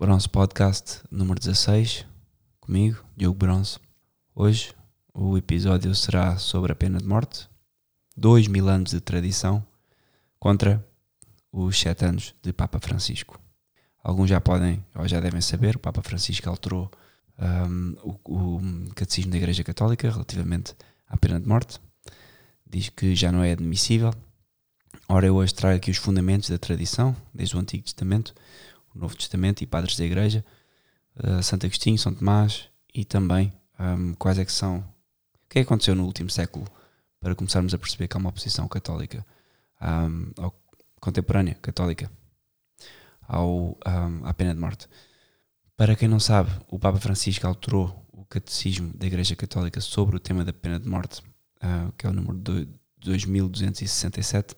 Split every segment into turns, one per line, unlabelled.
Bronze Podcast número 16, comigo, Diogo Bronze. Hoje o episódio será sobre a pena de morte, dois mil anos de tradição contra os sete anos de Papa Francisco. Alguns já podem ou já devem saber, o Papa Francisco alterou um, o, o catecismo da Igreja Católica relativamente à pena de morte. Diz que já não é admissível. Ora, eu hoje trago aqui os fundamentos da tradição, desde o Antigo Testamento, Novo Testamento e padres da Igreja, uh, Santo Agostinho, São Tomás e também um, quais é que são. O que é que aconteceu no último século para começarmos a perceber que há uma oposição católica, um, ou contemporânea católica, ao, um, à pena de morte. Para quem não sabe, o Papa Francisco alterou o catecismo da Igreja Católica sobre o tema da pena de morte, uh, que é o número 2267,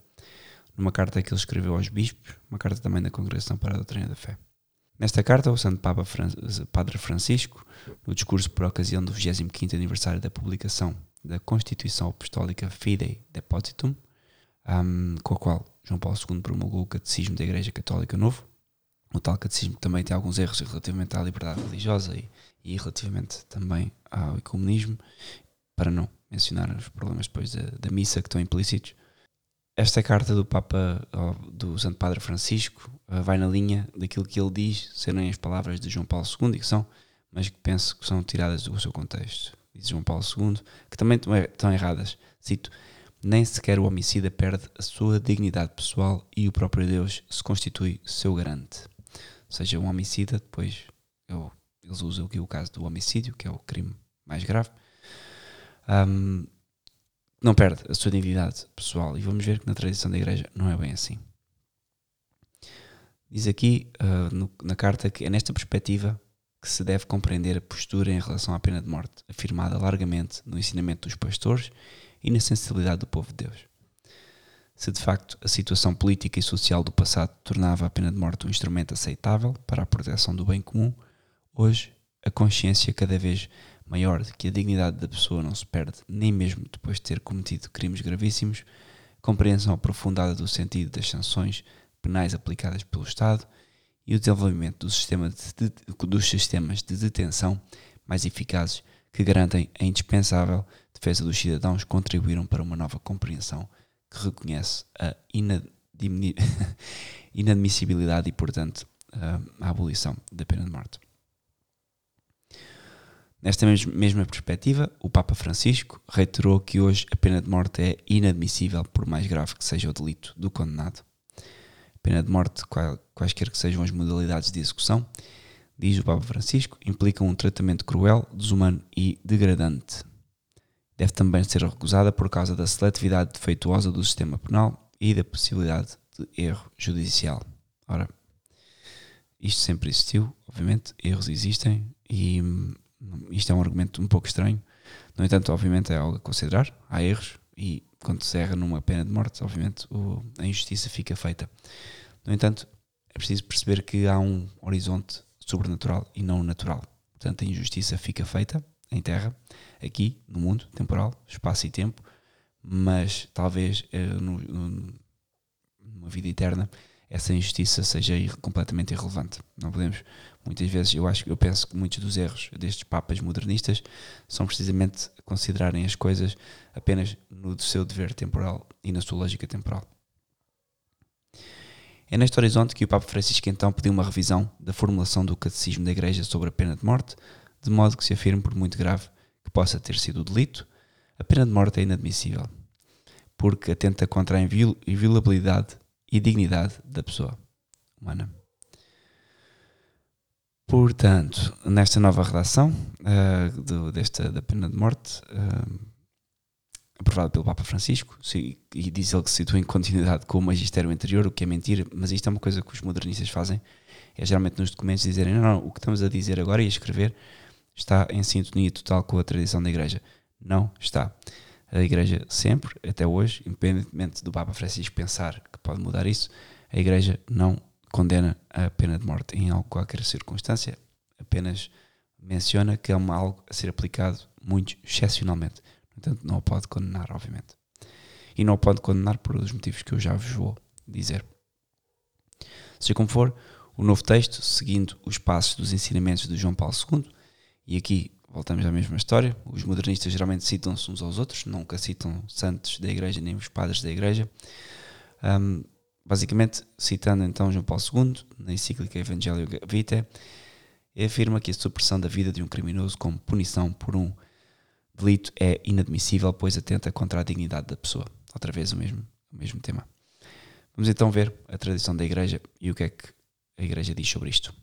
numa carta que ele escreveu aos bispos, uma carta também da Congregação para a Doutrina da Fé. Nesta carta, o Santo Papa Fran Padre Francisco, no discurso por ocasião do 25º aniversário da publicação da Constituição Apostólica Fidei Depositum, um, com a qual João Paulo II promulgou o Catecismo da Igreja Católica Novo, o tal catecismo também tem alguns erros relativamente à liberdade religiosa e, e relativamente também ao ecumenismo, para não mencionar os problemas depois da, da missa que estão implícitos. Esta carta do Papa, do Santo Padre Francisco, eh, vai na linha daquilo que ele diz serem as palavras de João Paulo II, que são, mas que penso que são tiradas do seu contexto. Diz João Paulo II, que também estão erradas. Cito: Nem sequer o homicida perde a sua dignidade pessoal e o próprio Deus se constitui seu garante. Ou seja, um homicida, depois eu, eles usam aqui o caso do homicídio, que é o crime mais grave, um, não perde a sua dignidade pessoal. E vamos ver que na tradição da Igreja não é bem assim. Diz aqui uh, no, na carta que é nesta perspectiva que se deve compreender a postura em relação à pena de morte, afirmada largamente no ensinamento dos pastores e na sensibilidade do povo de Deus. Se de facto a situação política e social do passado tornava a pena de morte um instrumento aceitável para a proteção do bem comum, hoje a consciência cada vez maior de que a dignidade da pessoa não se perde, nem mesmo depois de ter cometido crimes gravíssimos, compreensão aprofundada do sentido das sanções penais aplicadas pelo Estado e o desenvolvimento do sistema de, de, dos sistemas de detenção mais eficazes que garantem a indispensável defesa dos cidadãos contribuíram para uma nova compreensão que reconhece a inadmissibilidade e, portanto, a abolição da pena de morte. Nesta mesma perspectiva, o Papa Francisco reiterou que hoje a pena de morte é inadmissível por mais grave que seja o delito do condenado. A pena de morte, quaisquer que sejam as modalidades de execução, diz o Papa Francisco, implica um tratamento cruel, desumano e degradante. Deve também ser recusada por causa da seletividade defeituosa do sistema penal e da possibilidade de erro judicial. Ora, isto sempre existiu, obviamente, erros existem e isto é um argumento um pouco estranho. No entanto, obviamente é algo a considerar. Há erros e quando se erra numa pena de morte, obviamente o, a injustiça fica feita. No entanto, é preciso perceber que há um horizonte sobrenatural e não natural. Portanto, a injustiça fica feita em terra, aqui, no mundo, temporal, espaço e tempo, mas talvez eh, no, no, numa vida eterna essa injustiça seja completamente irrelevante. Não podemos, muitas vezes, eu acho, eu penso que muitos dos erros destes papas modernistas são precisamente considerarem as coisas apenas no seu dever temporal e na sua lógica temporal. É neste horizonte que o Papa Francisco então pediu uma revisão da formulação do catecismo da Igreja sobre a pena de morte, de modo que se afirme, por muito grave que possa ter sido o delito, a pena de morte é inadmissível, porque atenta contra a inviolabilidade e dignidade da pessoa humana. Portanto, nesta nova redação uh, do, desta, da pena de morte, uh, aprovada pelo Papa Francisco, se, e diz ele que se situa em continuidade com o magistério anterior, o que é mentira, mas isto é uma coisa que os modernistas fazem, é geralmente nos documentos dizerem, não, não, o que estamos a dizer agora e a escrever está em sintonia total com a tradição da Igreja. Não está a Igreja sempre, até hoje, independentemente do Papa Francisco pensar que pode mudar isso, a Igreja não condena a pena de morte em qualquer circunstância, apenas menciona que é uma, algo a ser aplicado muito excepcionalmente. Portanto, não o pode condenar, obviamente. E não o pode condenar por os motivos que eu já vos vou dizer. Seja como for, o O novo texto, seguindo os passos dos ensinamentos de João Paulo II, e aqui voltamos à mesma história, os modernistas geralmente citam-se uns aos outros, nunca citam santos da igreja nem os padres da igreja. Um, basicamente, citando então João Paulo II, na encíclica Evangelio Vitae, afirma que a supressão da vida de um criminoso como punição por um delito é inadmissível, pois atenta contra a dignidade da pessoa. Outra vez o mesmo, o mesmo tema. Vamos então ver a tradição da Igreja e o que é que a Igreja diz sobre isto.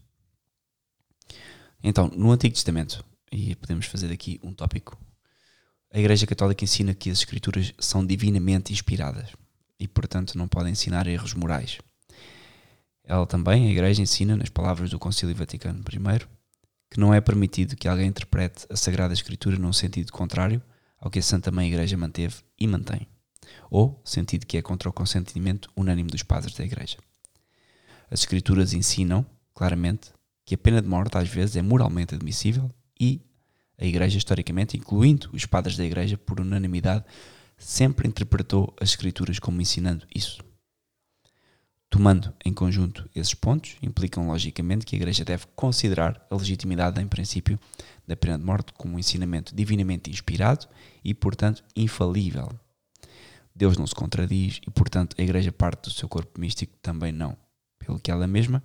Então, no Antigo Testamento, e podemos fazer aqui um tópico, a Igreja Católica ensina que as Escrituras são divinamente inspiradas e, portanto, não podem ensinar erros morais. Ela também, a Igreja, ensina, nas palavras do Concílio Vaticano I, que não é permitido que alguém interprete a Sagrada Escritura num sentido contrário ao que a Santa Mãe Igreja manteve e mantém ou sentido que é contra o consentimento unânime dos padres da Igreja. As Escrituras ensinam, claramente, que a pena de morte às vezes é moralmente admissível e a Igreja, historicamente, incluindo os padres da Igreja, por unanimidade, sempre interpretou as Escrituras como ensinando isso. Tomando em conjunto esses pontos, implicam logicamente que a Igreja deve considerar a legitimidade, em princípio, da pena de morte como um ensinamento divinamente inspirado e, portanto, infalível. Deus não se contradiz e, portanto, a Igreja parte do seu corpo místico também não. Pelo que ela mesma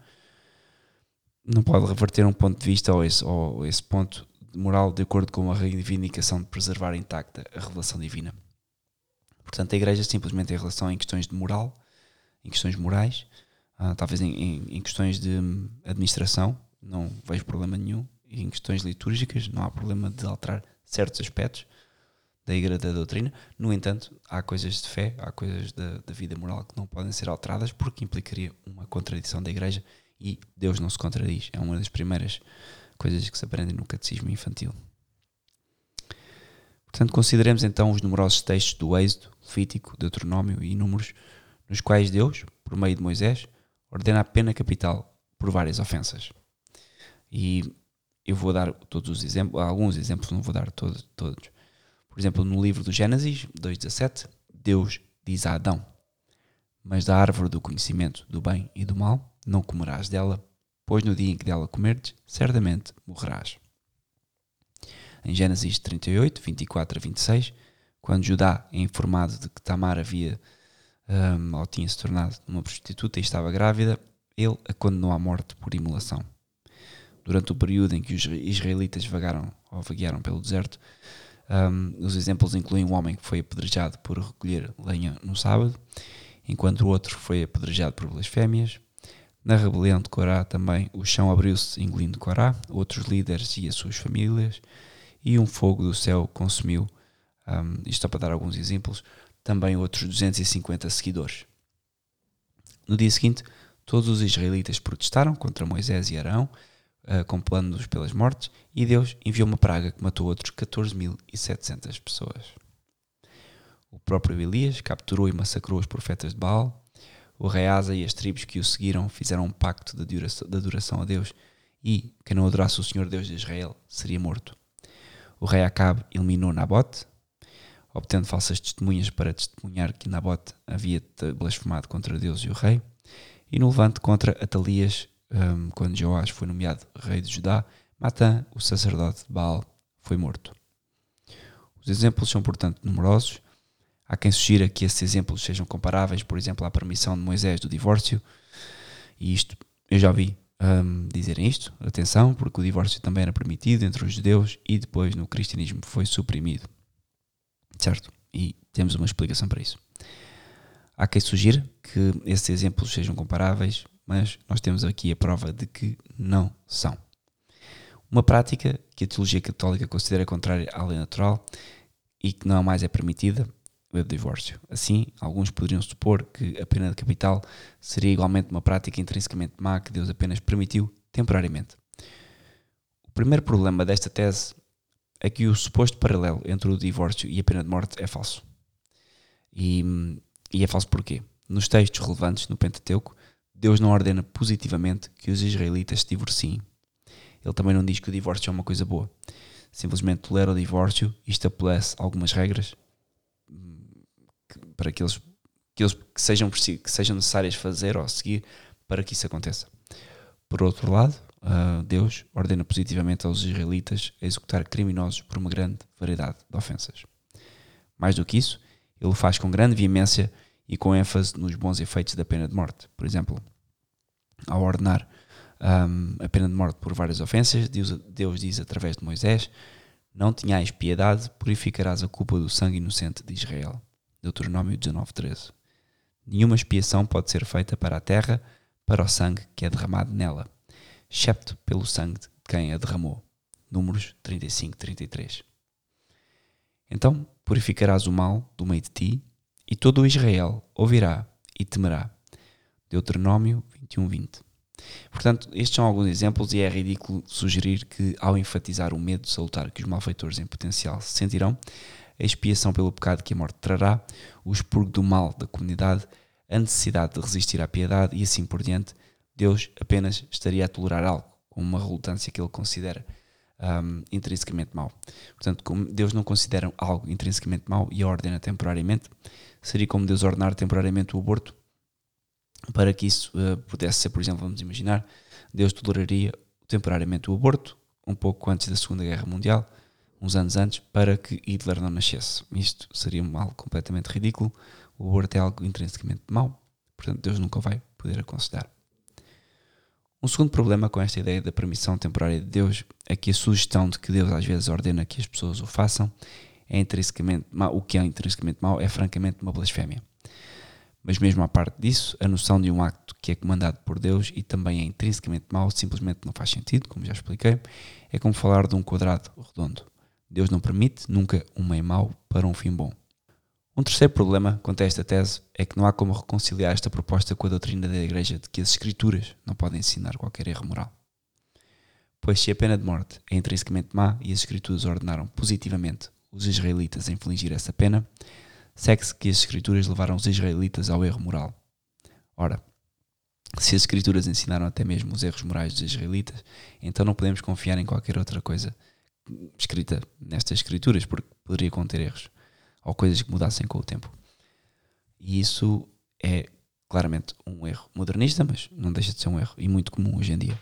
não pode reverter um ponto de vista ou esse, ou esse ponto moral de acordo com a reivindicação de preservar intacta a revelação divina. Portanto, a Igreja simplesmente em relação em questões de moral, em questões morais, uh, talvez em, em, em, questões de administração, não vejo problema nenhum, e em questões litúrgicas não há problema de alterar certos aspectos, da igreja da doutrina. No entanto, há coisas de fé, há coisas da, da vida moral que não podem ser alteradas porque implicaria uma contradição da igreja e Deus não se contradiz. É uma das primeiras coisas que se aprendem no catecismo infantil. Portanto, consideremos então os numerosos textos do Êxodo, Levítico, Deuteronômio e Números, nos quais Deus, por meio de Moisés, ordena a pena capital por várias ofensas. E eu vou dar todos os exemplos, alguns exemplos, não vou dar todos. Por exemplo, no livro do Gênesis 2.17, Deus diz a Adão: Mas da árvore do conhecimento do bem e do mal não comerás dela, pois no dia em que dela comerdes, certamente morrerás. Em Gênesis 38, 24 a 26, quando Judá é informado de que Tamar havia um, ou tinha se tornado uma prostituta e estava grávida, ele a condenou à morte por imolação. Durante o período em que os israelitas vagaram ou vaguearam pelo deserto, um, os exemplos incluem um homem que foi apedrejado por recolher lenha no sábado, enquanto o outro foi apedrejado por blasfémias. Na rebelião de Corá também o chão abriu-se engolindo Corá, outros líderes e as suas famílias, e um fogo do céu consumiu, um, isto só para dar alguns exemplos, também outros 250 seguidores. No dia seguinte, todos os israelitas protestaram contra Moisés e Arão, uh, com planos pelas mortes, e Deus enviou uma praga que matou outros 14.700 pessoas. O próprio Elias capturou e massacrou os profetas de Baal. O rei Asa e as tribos que o seguiram fizeram um pacto de adoração a Deus, e quem não adorasse o Senhor Deus de Israel seria morto. O rei Acabe eliminou Nabote, obtendo falsas testemunhas para testemunhar que Nabote havia blasfemado contra Deus e o rei, e no levante contra Atalias um, quando Joás foi nomeado rei de Judá, Matã, o sacerdote de Baal, foi morto. Os exemplos são, portanto, numerosos. Há quem sugira que esses exemplos sejam comparáveis, por exemplo, à permissão de Moisés do divórcio. E isto, eu já vi um, dizerem isto, atenção, porque o divórcio também era permitido entre os judeus e depois no cristianismo foi suprimido. Certo? E temos uma explicação para isso. Há quem sugira que esses exemplos sejam comparáveis, mas nós temos aqui a prova de que não são. Uma prática que a teologia católica considera contrária à lei natural e que não mais é permitida o divórcio. Assim, alguns poderiam supor que a pena de capital seria igualmente uma prática intrinsecamente má que Deus apenas permitiu temporariamente. O primeiro problema desta tese é que o suposto paralelo entre o divórcio e a pena de morte é falso. E, e é falso porquê? Nos textos relevantes no Pentateuco, Deus não ordena positivamente que os israelitas se divorciem. Ele também não diz que o divórcio é uma coisa boa. Simplesmente tolera o divórcio e estabelece algumas regras para que eles, que, eles, que, sejam, que sejam necessárias fazer ou seguir para que isso aconteça. Por outro lado, uh, Deus ordena positivamente aos israelitas executar criminosos por uma grande variedade de ofensas. Mais do que isso, ele o faz com grande veemência e com ênfase nos bons efeitos da pena de morte. Por exemplo, ao ordenar um, a pena de morte por várias ofensas, Deus, Deus diz através de Moisés: Não tenhais piedade, purificarás a culpa do sangue inocente de Israel. Deuteronômio 19:13. Nenhuma expiação pode ser feita para a terra, para o sangue que é derramado nela, excepto pelo sangue de quem a derramou. Números 35-33. Então purificarás o mal do meio de ti, e todo o Israel ouvirá e temerá. Deuteronômio 21:20. Portanto, estes são alguns exemplos e é ridículo sugerir que, ao enfatizar o medo salutar que os malfeitores em potencial sentirão, a expiação pelo pecado que a morte trará, o expurgo do mal da comunidade, a necessidade de resistir à piedade e assim por diante, Deus apenas estaria a tolerar algo com uma relutância que ele considera um, intrinsecamente mau. Portanto, como Deus não considera algo intrinsecamente mau e ordena temporariamente, seria como Deus ordenar temporariamente o aborto para que isso uh, pudesse ser, por exemplo, vamos imaginar, Deus toleraria temporariamente o aborto, um pouco antes da Segunda Guerra Mundial, uns anos antes, para que Hitler não nascesse. Isto seria algo completamente ridículo. O aborto é algo intrinsecamente mau, portanto, Deus nunca vai poder aconselhar. Um segundo problema com esta ideia da permissão temporária de Deus é que a sugestão de que Deus às vezes ordena que as pessoas o façam é intrinsecamente mau, o que é intrinsecamente mau é francamente uma blasfémia. Mas mesmo à parte disso, a noção de um acto que é comandado por Deus e também é intrinsecamente mau simplesmente não faz sentido, como já expliquei. É como falar de um quadrado redondo. Deus não permite nunca um meio mau para um fim bom. Um terceiro problema quanto a esta tese é que não há como reconciliar esta proposta com a doutrina da Igreja de que as Escrituras não podem ensinar qualquer erro moral. Pois se a pena de morte é intrinsecamente má e as Escrituras ordenaram positivamente os israelitas a infligir essa pena, segue-se que as Escrituras levaram os israelitas ao erro moral. Ora, se as Escrituras ensinaram até mesmo os erros morais dos israelitas, então não podemos confiar em qualquer outra coisa escrita nestas Escrituras, porque poderia conter erros ou coisas que mudassem com o tempo. E isso é claramente um erro modernista, mas não deixa de ser um erro e muito comum hoje em dia.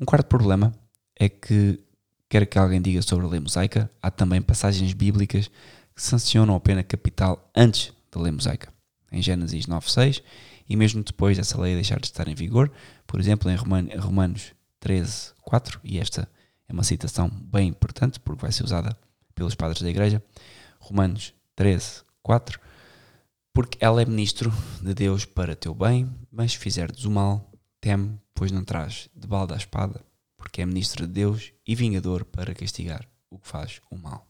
Um quarto problema é que, quer que alguém diga sobre a lei mosaica, há também passagens bíblicas que sancionam a pena capital antes da lei mosaica, em Gênesis 9.6 e mesmo depois dessa lei deixar de estar em vigor, por exemplo, em Romanos 13.4, e esta é uma citação bem importante porque vai ser usada pelos padres da igreja, Romanos 13.4, porque ela é ministro de Deus para teu bem, mas se fizerdes o mal, teme, pois não traz de balda a espada, porque é ministro de Deus e vingador para castigar o que faz o mal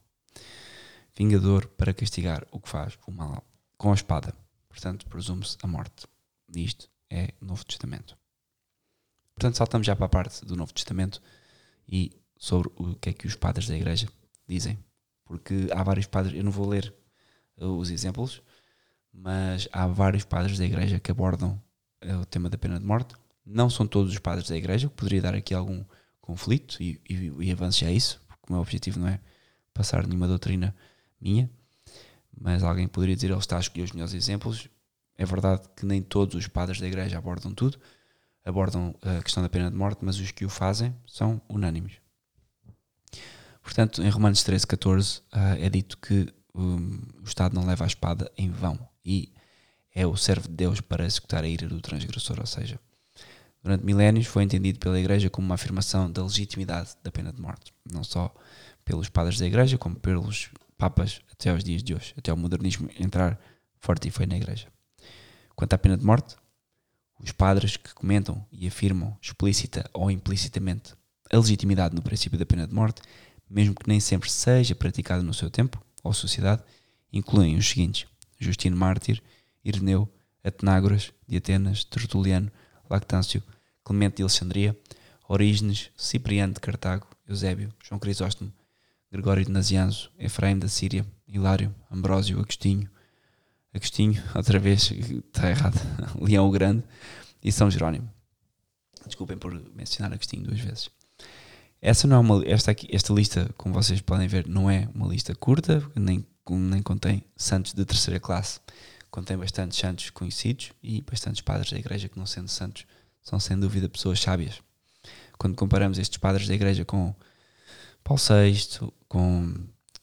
vingador para castigar o que faz o mal com a espada. Portanto, presume-se a morte. Isto é Novo Testamento. Portanto, saltamos já para a parte do Novo Testamento e sobre o que é que os padres da igreja dizem. Porque há vários padres, eu não vou ler os exemplos, mas há vários padres da igreja que abordam eh, o tema da pena de morte. Não são todos os padres da igreja, que poderia dar aqui algum conflito e, e, e avanço já a isso, porque o meu objetivo não é passar nenhuma doutrina minha, mas alguém poderia dizer ele está a escolher os melhores exemplos. É verdade que nem todos os padres da igreja abordam tudo, abordam a questão da pena de morte, mas os que o fazem são unânimes. Portanto, em Romanos 13, 14 é dito que um, o Estado não leva a espada em vão e é o servo de Deus para executar a ira do transgressor, ou seja, durante milénios foi entendido pela Igreja como uma afirmação da legitimidade da pena de morte, não só pelos padres da Igreja, como pelos papas até aos dias de hoje, até o modernismo entrar forte e foi na igreja. Quanto à pena de morte, os padres que comentam e afirmam explícita ou implicitamente a legitimidade no princípio da pena de morte, mesmo que nem sempre seja praticada no seu tempo ou sociedade, incluem os seguintes: Justino Mártir, Ireneu, Atenágoras de Atenas, Tertuliano, Lactâncio, Clemente de Alexandria, Orígenes, Cipriano de Cartago, Eusébio, João Crisóstomo, Gregório de Nazianzo, Efraim da Síria, Hilário, Ambrósio, Agostinho, Agostinho, outra vez, está errado, Leão o Grande e São Jerónimo. Desculpem por mencionar Agostinho duas vezes. Essa não é uma, esta, aqui, esta lista, como vocês podem ver, não é uma lista curta, nem, nem contém santos de terceira classe. Contém bastantes santos conhecidos e bastantes padres da igreja que, não sendo santos, são sem dúvida pessoas sábias. Quando comparamos estes padres da igreja com Paulo VI, com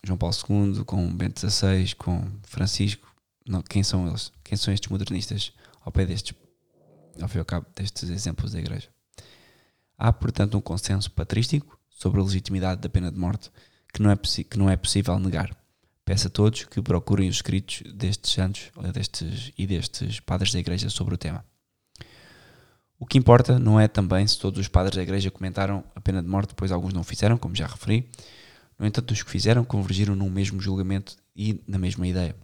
João Paulo II, com Bento XVI, com Francisco, não, quem são eles? Quem são estes modernistas ao pé destes, ao fim e ao cabo, destes exemplos da igreja? Há, portanto, um consenso patrístico sobre a legitimidade da pena de morte que não é, que não é possível negar. Peço a todos que procurem os escritos destes santos destes, e destes padres da igreja sobre o tema. O que importa não é também se todos os padres da igreja comentaram a pena de morte, pois alguns não o fizeram, como já referi. No entanto, os que fizeram convergiram num mesmo julgamento e na mesma ideia.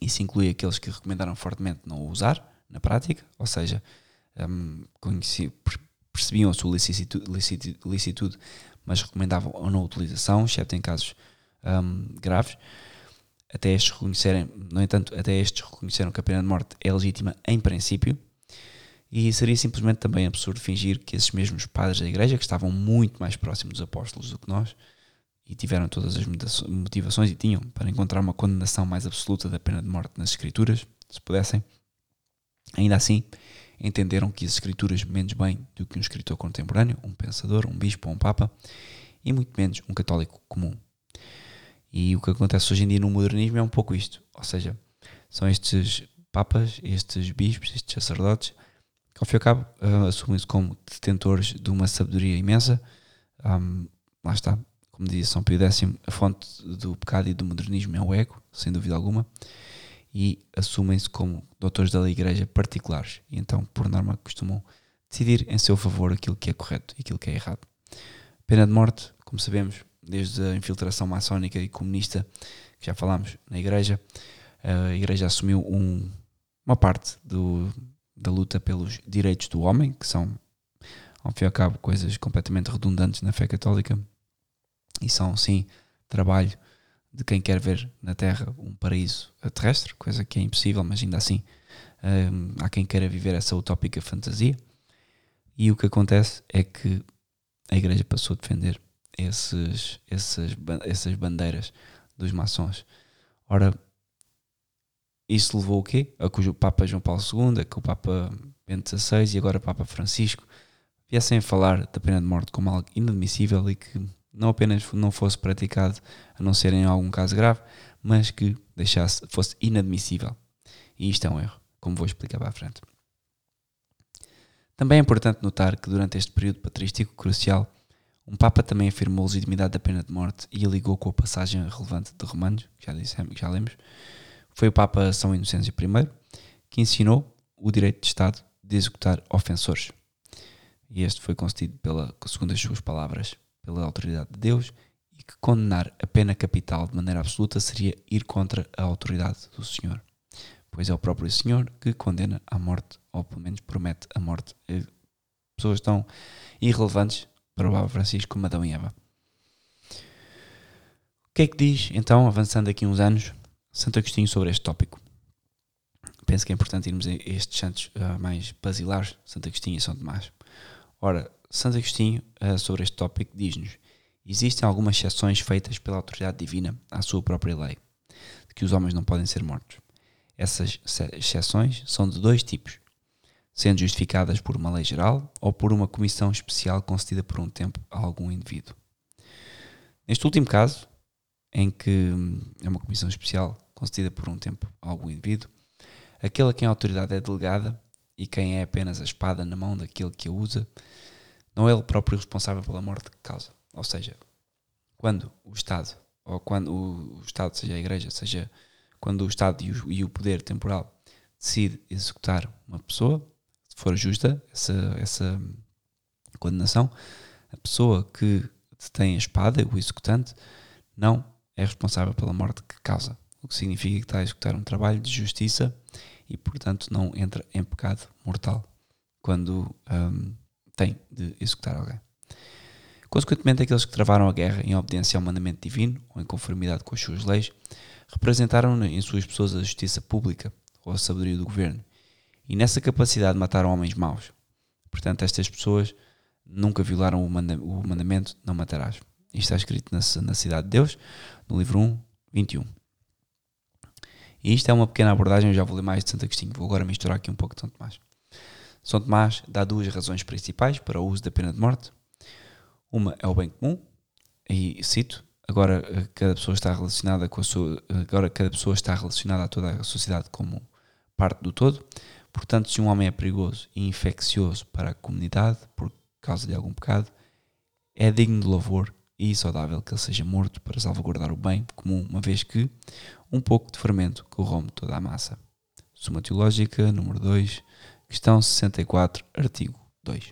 Isso inclui aqueles que recomendaram fortemente não o usar na prática, ou seja, um, percebiam a sua licitude, mas recomendavam a não utilização, exceto em casos um, graves. Até estes reconhecerem, no entanto, até estes reconheceram que a pena de morte é legítima em princípio, e seria simplesmente também absurdo fingir que esses mesmos padres da igreja, que estavam muito mais próximos dos apóstolos do que nós, e tiveram todas as motivações e tinham para encontrar uma condenação mais absoluta da pena de morte nas Escrituras, se pudessem, ainda assim entenderam que as Escrituras menos bem do que um escritor contemporâneo, um pensador, um bispo ou um papa, e muito menos um católico comum. E o que acontece hoje em dia no modernismo é um pouco isto, ou seja, são estes papas, estes bispos, estes sacerdotes ao fim e ao cabo, uh, assumem-se como detentores de uma sabedoria imensa. Um, lá está, como dizia São Pio X, a fonte do pecado e do modernismo é o ego, sem dúvida alguma, e assumem-se como doutores da igreja particulares, e então, por norma, costumam decidir em seu favor aquilo que é correto e aquilo que é errado. Pena de morte, como sabemos, desde a infiltração maçónica e comunista que já falámos na igreja, a igreja assumiu um, uma parte do, da luta pelos direitos do homem, que são, ao fim e ao cabo, coisas completamente redundantes na fé católica, e são, sim, trabalho de quem quer ver na Terra um paraíso terrestre, coisa que é impossível, mas ainda assim hum, há quem queira viver essa utópica fantasia. E o que acontece é que a Igreja passou a defender esses, esses, essas bandeiras dos maçons. Ora, isso levou o quê? A que o Papa João Paulo II, a que o Papa Bento XVI e agora o Papa Francisco viessem a falar da pena de morte como algo inadmissível e que não apenas não fosse praticado a não ser em algum caso grave, mas que deixasse, fosse inadmissível. E isto é um erro, como vou explicar para a frente. Também é importante notar que durante este período patrístico crucial, um Papa também afirmou a legitimidade da pena de morte e a ligou com a passagem relevante de Romanos, que já, dissemos, já lemos, foi o Papa São Inocêncio I que ensinou o direito de Estado de executar ofensores. E este foi concedido, pela, segundo as suas palavras, pela autoridade de Deus e que condenar a pena capital de maneira absoluta seria ir contra a autoridade do Senhor. Pois é o próprio Senhor que condena à morte, ou pelo menos promete a morte. Pessoas tão irrelevantes para o Papa Francisco como Adão e Eva. O que é que diz, então, avançando aqui uns anos, Santo Agostinho sobre este tópico. Penso que é importante irmos a estes santos uh, mais basilares, Santo Agostinho e São Tomás. Ora, Santo Agostinho, uh, sobre este tópico, diz-nos: existem algumas exceções feitas pela autoridade divina à sua própria lei, de que os homens não podem ser mortos. Essas exceções são de dois tipos, sendo justificadas por uma lei geral ou por uma comissão especial concedida por um tempo a algum indivíduo. Neste último caso, em que hum, é uma comissão especial concedida por um tempo a algum indivíduo, aquele a quem a autoridade é delegada e quem é apenas a espada na mão daquele que a usa, não é ele próprio responsável pela morte que causa. Ou seja, quando o Estado, ou quando o Estado, seja a Igreja, seja quando o Estado e o, e o poder temporal decide executar uma pessoa, se for justa essa, essa condenação, a pessoa que detém a espada, o executante, não é responsável pela morte que causa, o que significa que está a executar um trabalho de justiça e, portanto, não entra em pecado mortal quando um, tem de executar alguém. Consequentemente, aqueles que travaram a guerra em obediência ao mandamento divino ou em conformidade com as suas leis representaram em suas pessoas a justiça pública ou a sabedoria do governo e nessa capacidade mataram homens maus. Portanto, estas pessoas nunca violaram o, manda o mandamento não matarás. Isto está escrito na, na Cidade de Deus, no livro 1, 21. E isto é uma pequena abordagem, eu já vou ler mais de Santo Agostinho, vou agora misturar aqui um pouco de Santo Tomás. São Tomás dá duas razões principais para o uso da pena de morte. Uma é o bem comum, e cito, agora eh, cada pessoa está relacionada com a sua, agora cada pessoa está relacionada a toda a sociedade como parte do todo. Portanto, se um homem é perigoso e infeccioso para a comunidade por causa de algum pecado, é digno de louvor e saudável que ele seja morto para salvaguardar o bem comum, uma vez que um pouco de fermento corrompe toda a massa. Suma Teológica, número 2, questão 64, artigo 2.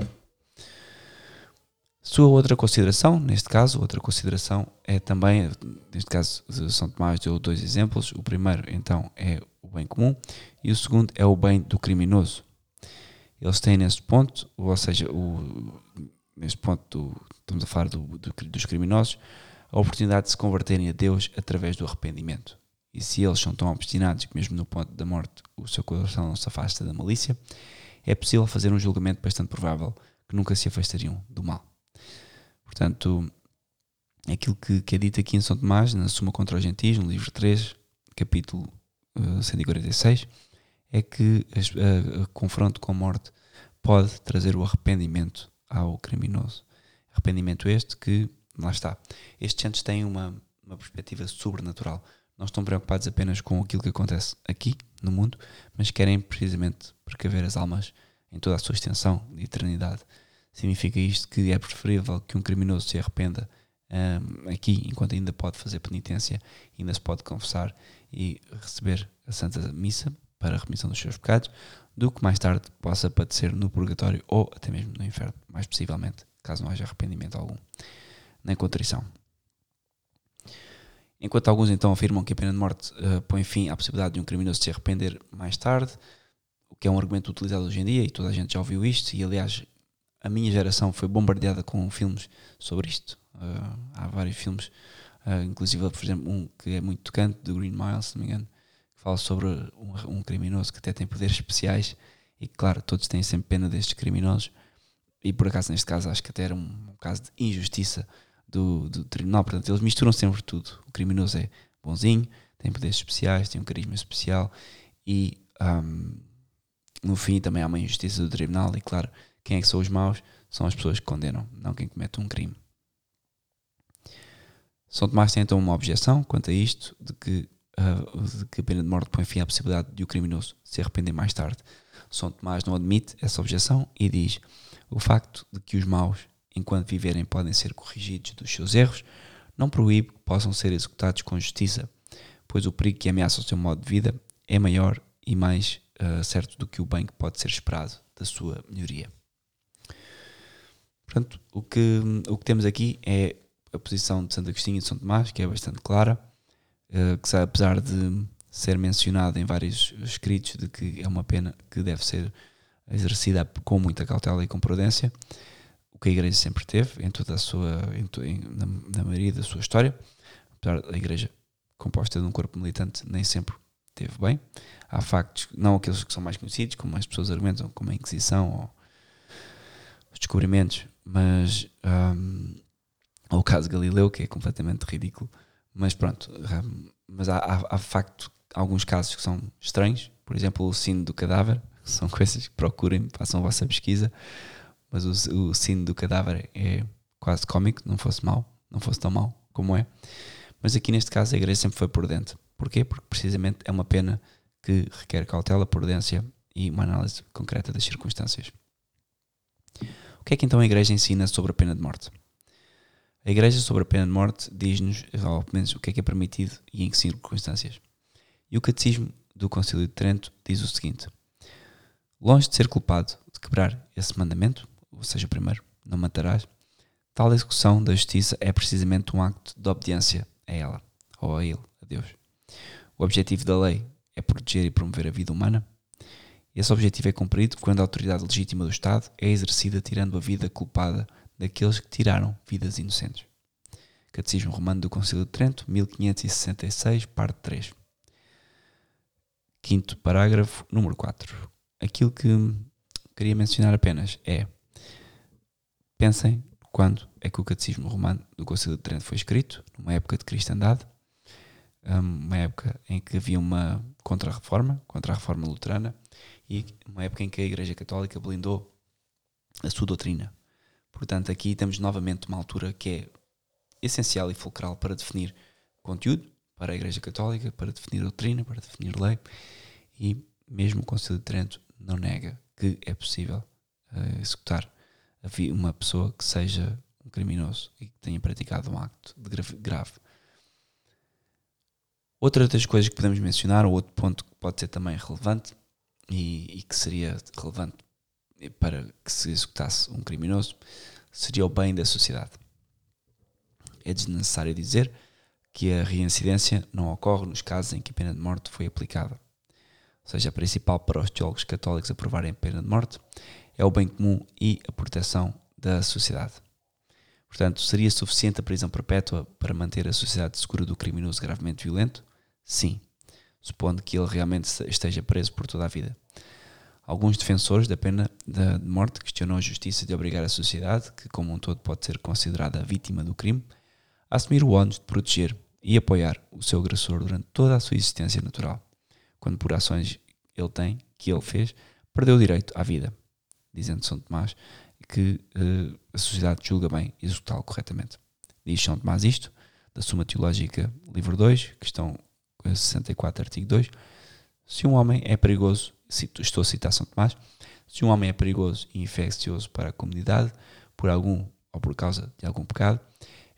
Sua outra consideração, neste caso, outra consideração é também, neste caso, São Tomás deu dois exemplos. O primeiro, então, é o bem comum e o segundo é o bem do criminoso. Eles têm nesse ponto, ou seja, o, neste ponto do, estamos a falar do, do, dos criminosos, a oportunidade de se converterem a Deus através do arrependimento. E se eles são tão obstinados que mesmo no ponto da morte o seu coração não se afasta da malícia, é possível fazer um julgamento bastante provável que nunca se afastariam do mal. Portanto, aquilo que, que é dito aqui em São Tomás, na Suma contra os Gentis, no livro 3, capítulo uh, eh, 146, é que o confronto com a morte pode trazer o arrependimento ao criminoso. Arrependimento este que, lá está, estes santos têm uma, uma perspectiva sobrenatural. Não estão preocupados apenas com aquilo que acontece aqui no mundo, mas querem precisamente precaver as almas em toda a sua extensão de eternidade. Significa isto que é preferível que um criminoso se arrependa um, aqui, enquanto ainda pode fazer penitência, ainda se pode confessar e receber a Santa Missa para a remissão dos seus pecados, do que mais tarde possa padecer no purgatório ou até mesmo no inferno, mais possivelmente, caso não haja arrependimento algum, nem contrição. Enquanto alguns então afirmam que a pena de morte uh, põe fim à possibilidade de um criminoso se arrepender mais tarde, o que é um argumento utilizado hoje em dia, e toda a gente já ouviu isto, e aliás, a minha geração foi bombardeada com filmes sobre isto. Uh, há vários filmes, uh, inclusive, por exemplo, um que é muito tocante, do Green Mile, se não me engano, fala sobre um, um, criminoso que até tem poderes especiais e claro, todos têm sempre pena destes criminosos e por acaso neste caso acho que até era um, um caso de injustiça do, do tribunal, portanto eles misturam sempre tudo, o criminoso é bonzinho, tem poderes especiais, tem um carisma especial e um, no fim também há uma injustiça do tribunal e claro, quem é que são os maus? São as pessoas que condenam, não quem comete um crime. São Tomás tem então uma objeção quanto a isto, de que uh, que a pena de morte põe fim à possibilidade de o criminoso se arrepender mais tarde. São Tomás não admite essa objeção e diz: o facto de que os maus, enquanto viverem, podem ser corrigidos dos seus erros, não proíbe que possam ser executados com justiça, pois o perigo que ameaça o seu modo de vida é maior e mais uh, certo do que o bem que pode ser esperado da sua melhoria. Portanto, o que, o que temos aqui é a posição de Santo Agostinho e de São Tomás, que é bastante clara, eh, que apesar de ser mencionado em vários escritos de que é uma pena que deve ser exercida com muita cautela e com prudência, que a Igreja sempre teve em toda a sua, em, em, na, na, maioria da sua história, apesar da Igreja composta de um corpo militante nem sempre teve bem. Há factos, não aqueles que são mais conhecidos, como as pessoas argumentam, como a Inquisição ou os descobrimentos, mas um, ou o caso Galileu, que é completamente ridículo, mas pronto, mas há, há, há facto alguns casos que são estranhos, por exemplo, o sino do cadáver, são coisas que procurem, façam a vossa pesquisa, mas o, o sino do cadáver é quase cómico, não fosse mau, não fosse tão mau como é. Mas aqui neste caso a igreja sempre foi prudente. Porquê? Porque precisamente é uma pena que requer cautela, prudência e uma análise concreta das circunstâncias. O que é que então a igreja ensina sobre a pena de morte? A Igreja, sobre a pena de morte, diz-nos, ao menos, o que é que é permitido e em que circunstâncias. E o Catecismo do Concílio de Trento diz o seguinte: Longe de ser culpado de quebrar esse mandamento, ou seja, primeiro, não matarás, tal execução da justiça é precisamente um acto de obediência a ela, ou a ele, a Deus. O objetivo da lei é proteger e promover a vida humana. Esse objetivo é cumprido quando a autoridade legítima do Estado é exercida tirando a vida culpada daqueles que tiraram vidas inocentes. Catecismo Romano do Concílio de Trento, 1566, parte 3. Quinto parágrafo, número 4. Aquilo que queria mencionar apenas é: pensem quando é que o Catecismo Romano do Concílio de Trento foi escrito, numa época de cristandade, hum, uma época em que havia uma contra-reforma, contra a reforma luterana, e uma época em que a Igreja Católica blindou a sua doutrina. Portanto, aqui temos novamente uma altura que é essencial e fulcral para definir conteúdo para a Igreja Católica, para definir doutrina, para definir lei, e mesmo o Conselho de Trento não nega que é possível uh, executar uma pessoa que seja um criminoso e que tenha praticado um acto grave. Outra das coisas que podemos mencionar, ou outro ponto que pode ser também relevante e, e que seria relevante para que se executasse um criminoso, seria o bem da sociedade. É desnecessário dizer que a reincidência não ocorre nos casos em que a pena de morte foi aplicada. Ou seja, a principal para os teólogos católicos aprovarem a pena de morte é o bem comum e a proteção da sociedade. Portanto, seria suficiente a prisão perpétua para manter a sociedade segura do criminoso gravemente violento? Sim, supondo que ele realmente esteja preso por toda a vida. Alguns defensores da pena de morte questionam a justiça de obrigar a sociedade, que como um todo pode ser considerada vítima do crime, a assumir o ónus de proteger e apoiar o seu agressor durante toda a sua existência natural, quando por ações ele tem, que ele fez, perdeu o direito à vida, dizendo São Tomás que uh, a sociedade julga bem executá-lo corretamente. Diz São Tomás isto, da Suma Teológica, livro 2, questão 64, artigo 2, se um homem é perigoso, cito, estou a citar São Tomás, se um homem é perigoso e infeccioso para a comunidade, por algum ou por causa de algum pecado,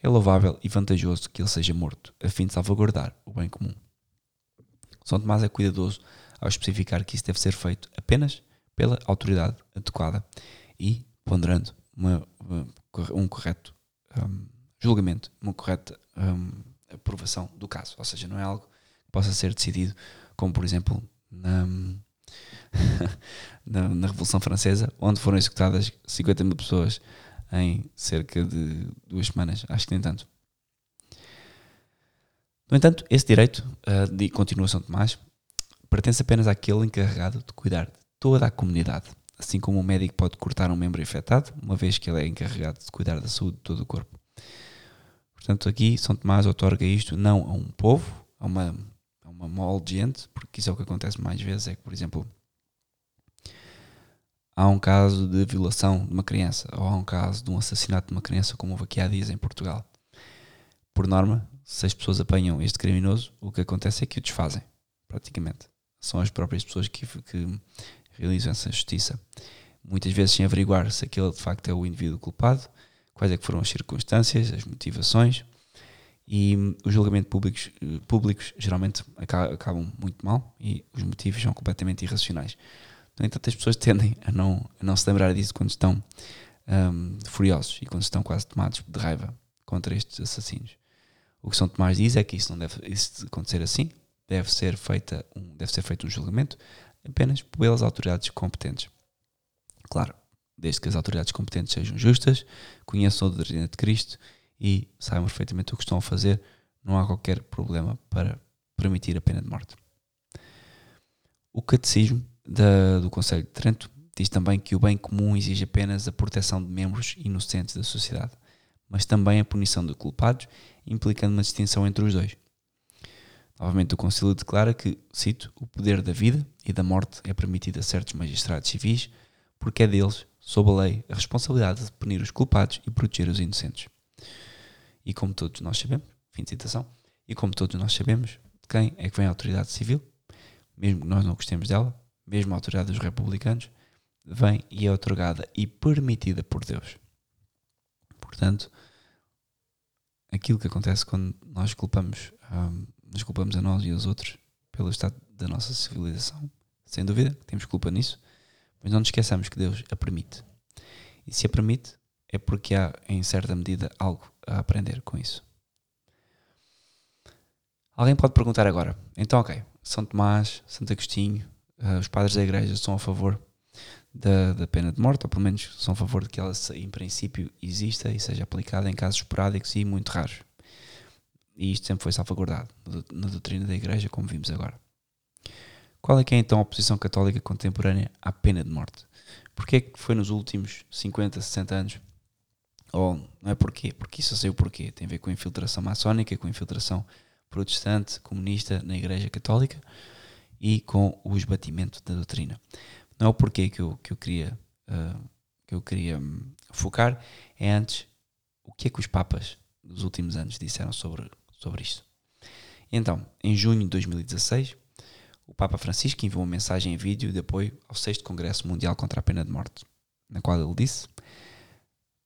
é louvável e vantajoso que ele seja morto, a fim de salvaguardar o bem comum. São Tomás é cuidadoso ao especificar que isso deve ser feito apenas pela autoridade adequada e ponderando uma, um correto um, julgamento, uma correta um, aprovação do caso. Ou seja, não é algo que possa ser decidido, como por exemplo na, na, na Revolução Francesa, onde foram executadas 50 mil pessoas em cerca de duas semanas, acho que nem tanto. No entanto, esse direito uh, de continuação de Tomás pertence apenas àquele encarregado de cuidar toda a comunidade, assim como um médico pode cortar um membro infectado, uma vez que ele é encarregado de cuidar da saúde de todo o corpo. Portanto, aqui São Tomás otorga isto não a um povo, a uma, a uma molde de gente, porque isso é o que acontece mais vezes, é que, por exemplo, há um caso de violação de uma criança ou há um caso de um assassinato de uma criança, como houve aqui há dias em Portugal. Por norma, se as pessoas apanham este criminoso, o que acontece é que o desfazem, praticamente. São as próprias pessoas que, que realizam essa justiça. Muitas vezes sem averiguar se aquele de facto é o indivíduo culpado, quais é que foram as circunstâncias, as motivações, e os julgamentos públicos, públicos geralmente acabam muito mal e os motivos são completamente irracionais. No entanto, as pessoas tendem a não, a não se lembrar disso quando estão um, furiosos e quando estão quase tomados de raiva contra estes assassinos. O que São Tomás diz é que isso não deve isso acontecer assim, deve ser, feita um, deve ser feito um julgamento apenas pelas autoridades competentes. Claro, desde que as autoridades competentes sejam justas, conheçam a doutrina de Cristo e saibam perfeitamente o que estão a fazer, não há qualquer problema para permitir a pena de morte. O catecismo da, do Conselho de Trento diz também que o bem comum exige apenas a proteção de membros inocentes da sociedade, mas também a punição de culpados, implicando uma distinção entre os dois. Novamente, o Conselho declara que, cito, o poder da vida e da morte é permitido a certos magistrados civis, porque é deles, sob a lei, a responsabilidade de punir os culpados e proteger os inocentes. E como todos nós sabemos, fim de citação, e como todos nós sabemos, de quem é que vem a autoridade civil, mesmo que nós não gostemos dela, mesmo a autoridade dos republicanos, vem e é otorgada e permitida por Deus. Portanto, aquilo que acontece quando nós culpamos, um, nos culpamos a nós e aos outros pelo estado da nossa civilização, sem dúvida, temos culpa nisso, mas não nos esqueçamos que Deus a permite. E se a permite, é porque há, em certa medida, algo a aprender com isso. Alguém pode perguntar agora, então, ok, São Tomás, Santo Agostinho, uh, os padres da igreja são a favor da, da, pena de morte, ou pelo menos são a favor de que ela, em princípio, exista e seja aplicada em casos esporádicos e muito raros. E isto sempre foi salvaguardado na doutrina da igreja, como vimos agora. Qual é que é então a oposição católica contemporânea à pena de morte? Porquê é que foi nos últimos 50, 60 anos? Ou não é porquê? Porque isso eu sei o porquê. Tem a ver com a infiltração maçónica, com a infiltração protestante, comunista na igreja católica e com o esbatimento da doutrina. não é o porquê que eu, que eu queria, uh, que eu queria um, focar, é antes o que é que os papas dos últimos anos disseram sobre, sobre isto. Então, em junho de 2016, o Papa Francisco enviou uma mensagem em vídeo de apoio ao 6 Congresso Mundial contra a Pena de Morte, na qual ele disse: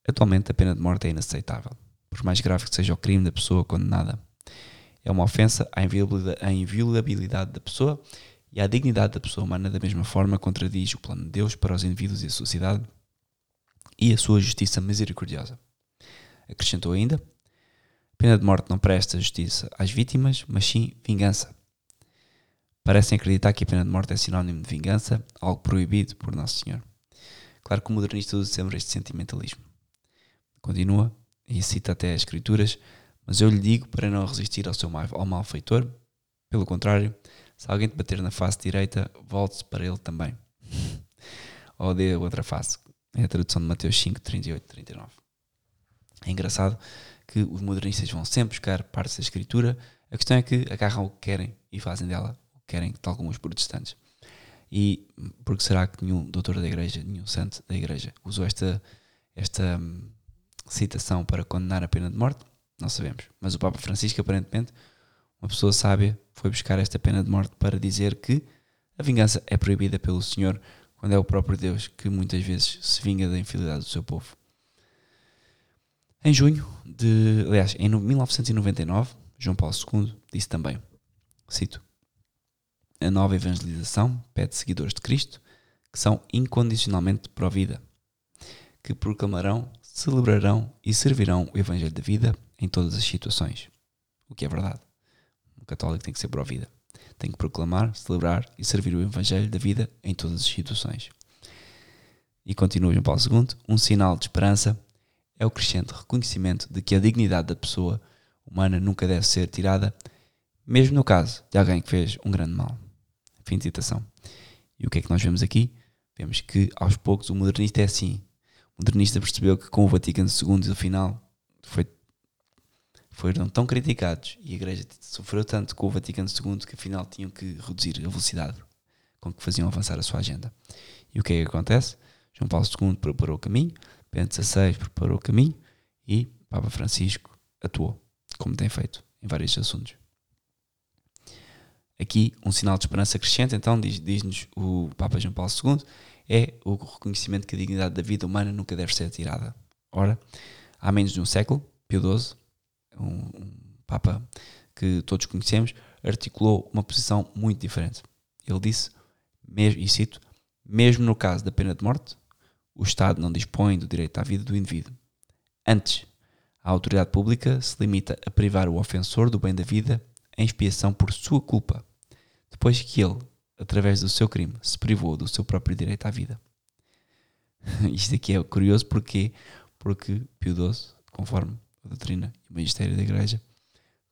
Atualmente a pena de morte é inaceitável, por mais grave que seja o crime da pessoa condenada. É uma ofensa à inviolabilidade, da pessoa e à dignidade da pessoa humana, da mesma forma contradiz o plano de Deus para os indivíduos e a sociedade e a sua justiça misericordiosa. Acrescentou ainda: pena de morte não presta justiça às vítimas, mas sim vingança. Parecem acreditar que a pena de morte é sinónimo de vingança, algo proibido por Nosso Senhor. Claro que o modernista usa sempre este sentimentalismo. Continua e cita até as Escrituras, mas eu lhe digo para não resistir ao seu mal, ao malfeitor. Pelo contrário, se alguém te bater na face direita, volte-se para ele também. Ou dê outra face. É a tradução de Mateus 5, 38 39. É engraçado que os modernistas vão sempre buscar partes da escritura. A questão é que agarram o que querem e fazem dela o que querem, tal como os protestantes. E porque será que nenhum doutor da igreja, nenhum santo da igreja usou esta, esta hum, citação para condenar a pena de morte? Não sabemos. Mas o Papa Francisco, aparentemente, uma pessoa sábia, foi buscar esta pena de morte para dizer que a vingança é proibida pelo Senhor quando é o próprio Deus que muitas vezes se vinga da infidelidade do seu povo. Em junho de, aliás, em 1999, João Paulo II disse também, cito, a nova evangelização pede seguidores de Cristo que são incondicionalmente pró-vida, que proclamarão, celebrarão e servirão o Evangelho da vida em todas as situações. O que é verdade. O católico tem que ser pró-vida. Tem que proclamar, celebrar e servir o Evangelho da vida em todas as situações. E continua João Paulo II, um sinal de esperança é o crescente reconhecimento de que a dignidade da pessoa humana nunca deve ser tirada, mesmo no caso de alguém que fez um grande mal. Fim de citação. E o que é que nós vemos aqui? Vemos que aos poucos o modernista é assim. O modernista percebeu que com o Vaticano II, no final, foi, foram tão criticados e a Igreja sofreu tanto com o Vaticano II que afinal tinham que reduzir a velocidade com que faziam avançar a sua agenda. E o que é que acontece? João Paulo II preparou o caminho, Bento XVI preparou o caminho e Papa Francisco atuou, como tem feito em vários assuntos. Aqui, um sinal de esperança crescente, então, diz-nos diz o Papa João Paulo II, é o reconhecimento que a dignidade da vida humana nunca deve ser tirada. Ora, há menos de um século, Pio XII, um, um Papa que todos conhecemos, articulou uma posição muito diferente. Ele disse, mesmo, e cito, mesmo no caso da pena de morte, o Estado não dispõe do direito à vida do indivíduo. Antes, a autoridade pública se limita a privar o ofensor do bem da vida em expiação por sua culpa, depois que ele, através do seu crime, se privou do seu próprio direito à vida. Isto aqui é curioso porque, porque Pio XII, conforme a doutrina e o magistério da Igreja,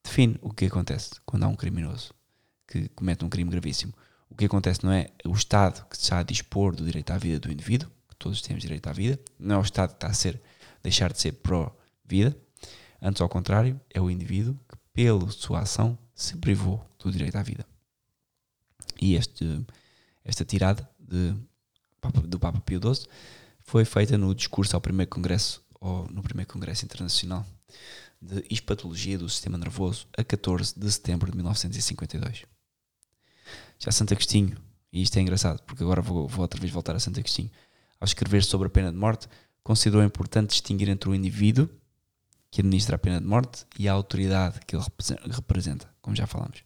define o que acontece quando há um criminoso que comete um crime gravíssimo. O que acontece não é o Estado que está a dispor do direito à vida do indivíduo, todos temos direito à vida, não é o Estado que está a ser, deixar de ser pró-vida, antes ao contrário, é o indivíduo que, pela sua ação, se privou do direito à vida. E este, esta tirada de, do Papa Pio XII foi feita no discurso ao primeiro congresso, ou no primeiro congresso internacional de hispatologia do sistema nervoso, a 14 de setembro de 1952. Já Santo Agostinho, e isto é engraçado, porque agora vou, vou outra vez voltar a Santo Agostinho, ao escrever sobre a pena de morte, considerou importante distinguir entre o indivíduo que administra a pena de morte e a autoridade que ele representa, como já falamos,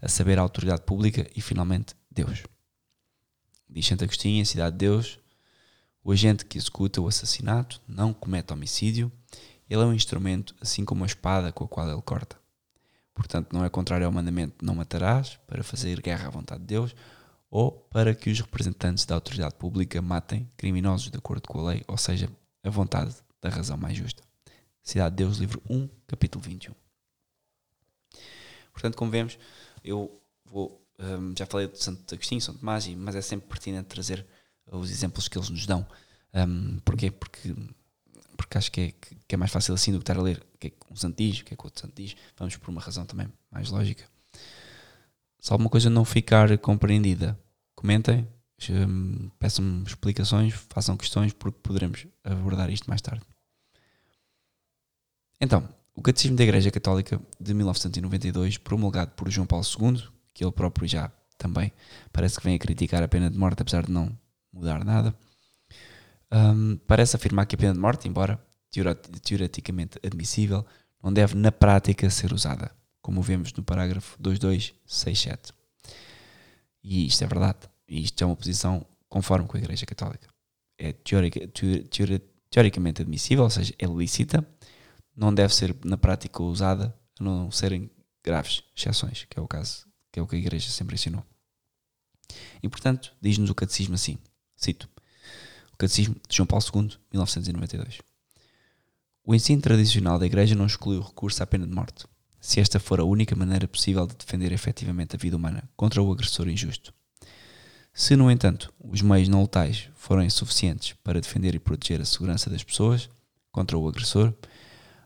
a saber, a autoridade pública e, finalmente, Deus. Diz Santo Agostinho, em Cidade de Deus, o agente que executa o assassinato não comete homicídio, ele é um instrumento, assim como a espada com a qual ele corta. Portanto, não é contrário ao mandamento não matarás, para fazer guerra à vontade de Deus, ou para que os representantes da autoridade pública matem criminosos de acordo com a lei, ou seja, a vontade da razão mais justa. Cidade de Deus, livro 1, capítulo 21. Portanto, como vemos, eu vou, um, já falei de Santo Agostinho, São Tomás, mas é sempre pertinente trazer os exemplos que eles nos dão. Um, porquê? Porque, porque acho que é, que é mais fácil assim do que estar a ler o que é que um santo diz, o que é que outro santo diz. Vamos por uma razão também mais lógica. Se alguma coisa não ficar compreendida, comentem hum, peçam-me explicações, façam questões, porque poderemos abordar isto mais tarde. Então, o Catecismo da Igreja Católica de 1992, promulgado por João Paulo II, que ele próprio já também parece que vem a criticar a pena de morte, apesar de não mudar nada, um, parece afirmar que a pena de morte, embora teoreticamente admissível, não deve na prática ser usada, como vemos no parágrafo 2267. E isto é verdade. E isto é uma posição conforme com a Igreja Católica. É teoricamente admissível, ou seja, é lícita, não deve ser na prática usada, a não serem graves exceções, que é o caso, que é o que a Igreja sempre ensinou. E portanto, diz-nos o Catecismo assim: cito, o Catecismo de João Paulo II, 1992. O ensino tradicional da Igreja não exclui o recurso à pena de morte, se esta for a única maneira possível de defender efetivamente a vida humana contra o agressor injusto. Se, no entanto, os meios não letais forem suficientes para defender e proteger a segurança das pessoas contra o agressor,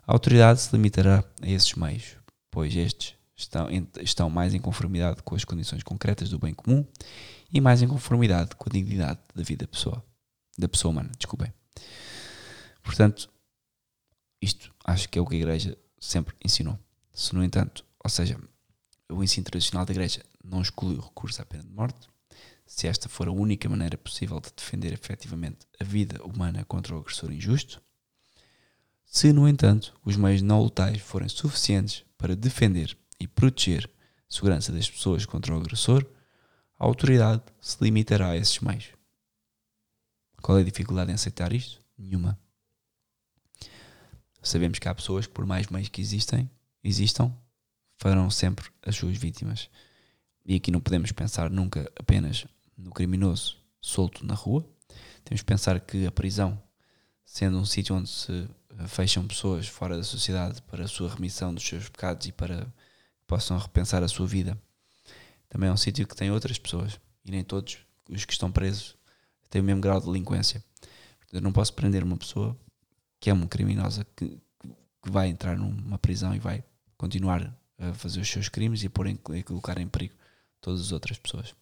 a autoridade se limitará a esses meios, pois estes estão, estão mais em conformidade com as condições concretas do bem comum e mais em conformidade com a dignidade da vida da pessoa, da pessoa humana. Desculpem. Portanto, isto acho que é o que a Igreja sempre ensinou. Se, no entanto, ou seja, o ensino tradicional da Igreja não exclui o recurso à pena de morte, se esta for a única maneira possível de defender efetivamente a vida humana contra o agressor injusto, se, no entanto, os meios não letais forem suficientes para defender e proteger a segurança das pessoas contra o agressor, a autoridade se limitará a esses meios. Qual é a dificuldade em aceitar isto? Nenhuma. Sabemos que há pessoas que, por mais meios que existem, existam, farão sempre as suas vítimas. E aqui não podemos pensar nunca apenas no criminoso solto na rua. Temos que pensar que a prisão, sendo um sítio onde se fecham pessoas fora da sociedade para a sua remissão dos seus pecados e para que possam repensar a sua vida, também é um sítio que tem outras pessoas e nem todos os que estão presos têm o mesmo grau de delinquência. Eu não posso prender uma pessoa que é uma criminosa que, que vai entrar numa prisão e vai continuar a fazer os seus crimes e a, pôr em, a colocar em perigo todas as outras pessoas.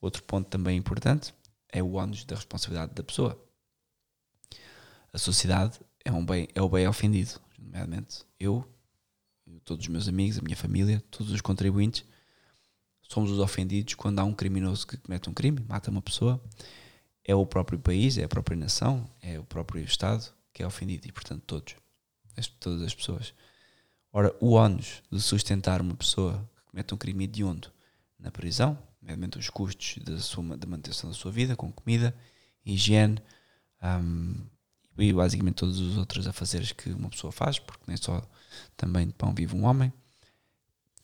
Outro ponto também importante é o ónus da responsabilidade da pessoa. A sociedade é, um bem, é o bem ofendido, nomeadamente eu, todos os meus amigos, a minha família, todos os contribuintes, somos os ofendidos quando há um criminoso que comete um crime, mata uma pessoa. É o próprio país, é a própria nação, é o próprio Estado que é ofendido e, portanto, todos, todas as pessoas. Ora, o ónus de sustentar uma pessoa que comete um crime hediondo na prisão nomeadamente os custos da, sua, da manutenção da sua vida, com comida, higiene um, e basicamente todos os outros afazeres que uma pessoa faz, porque nem só também de pão vive um homem.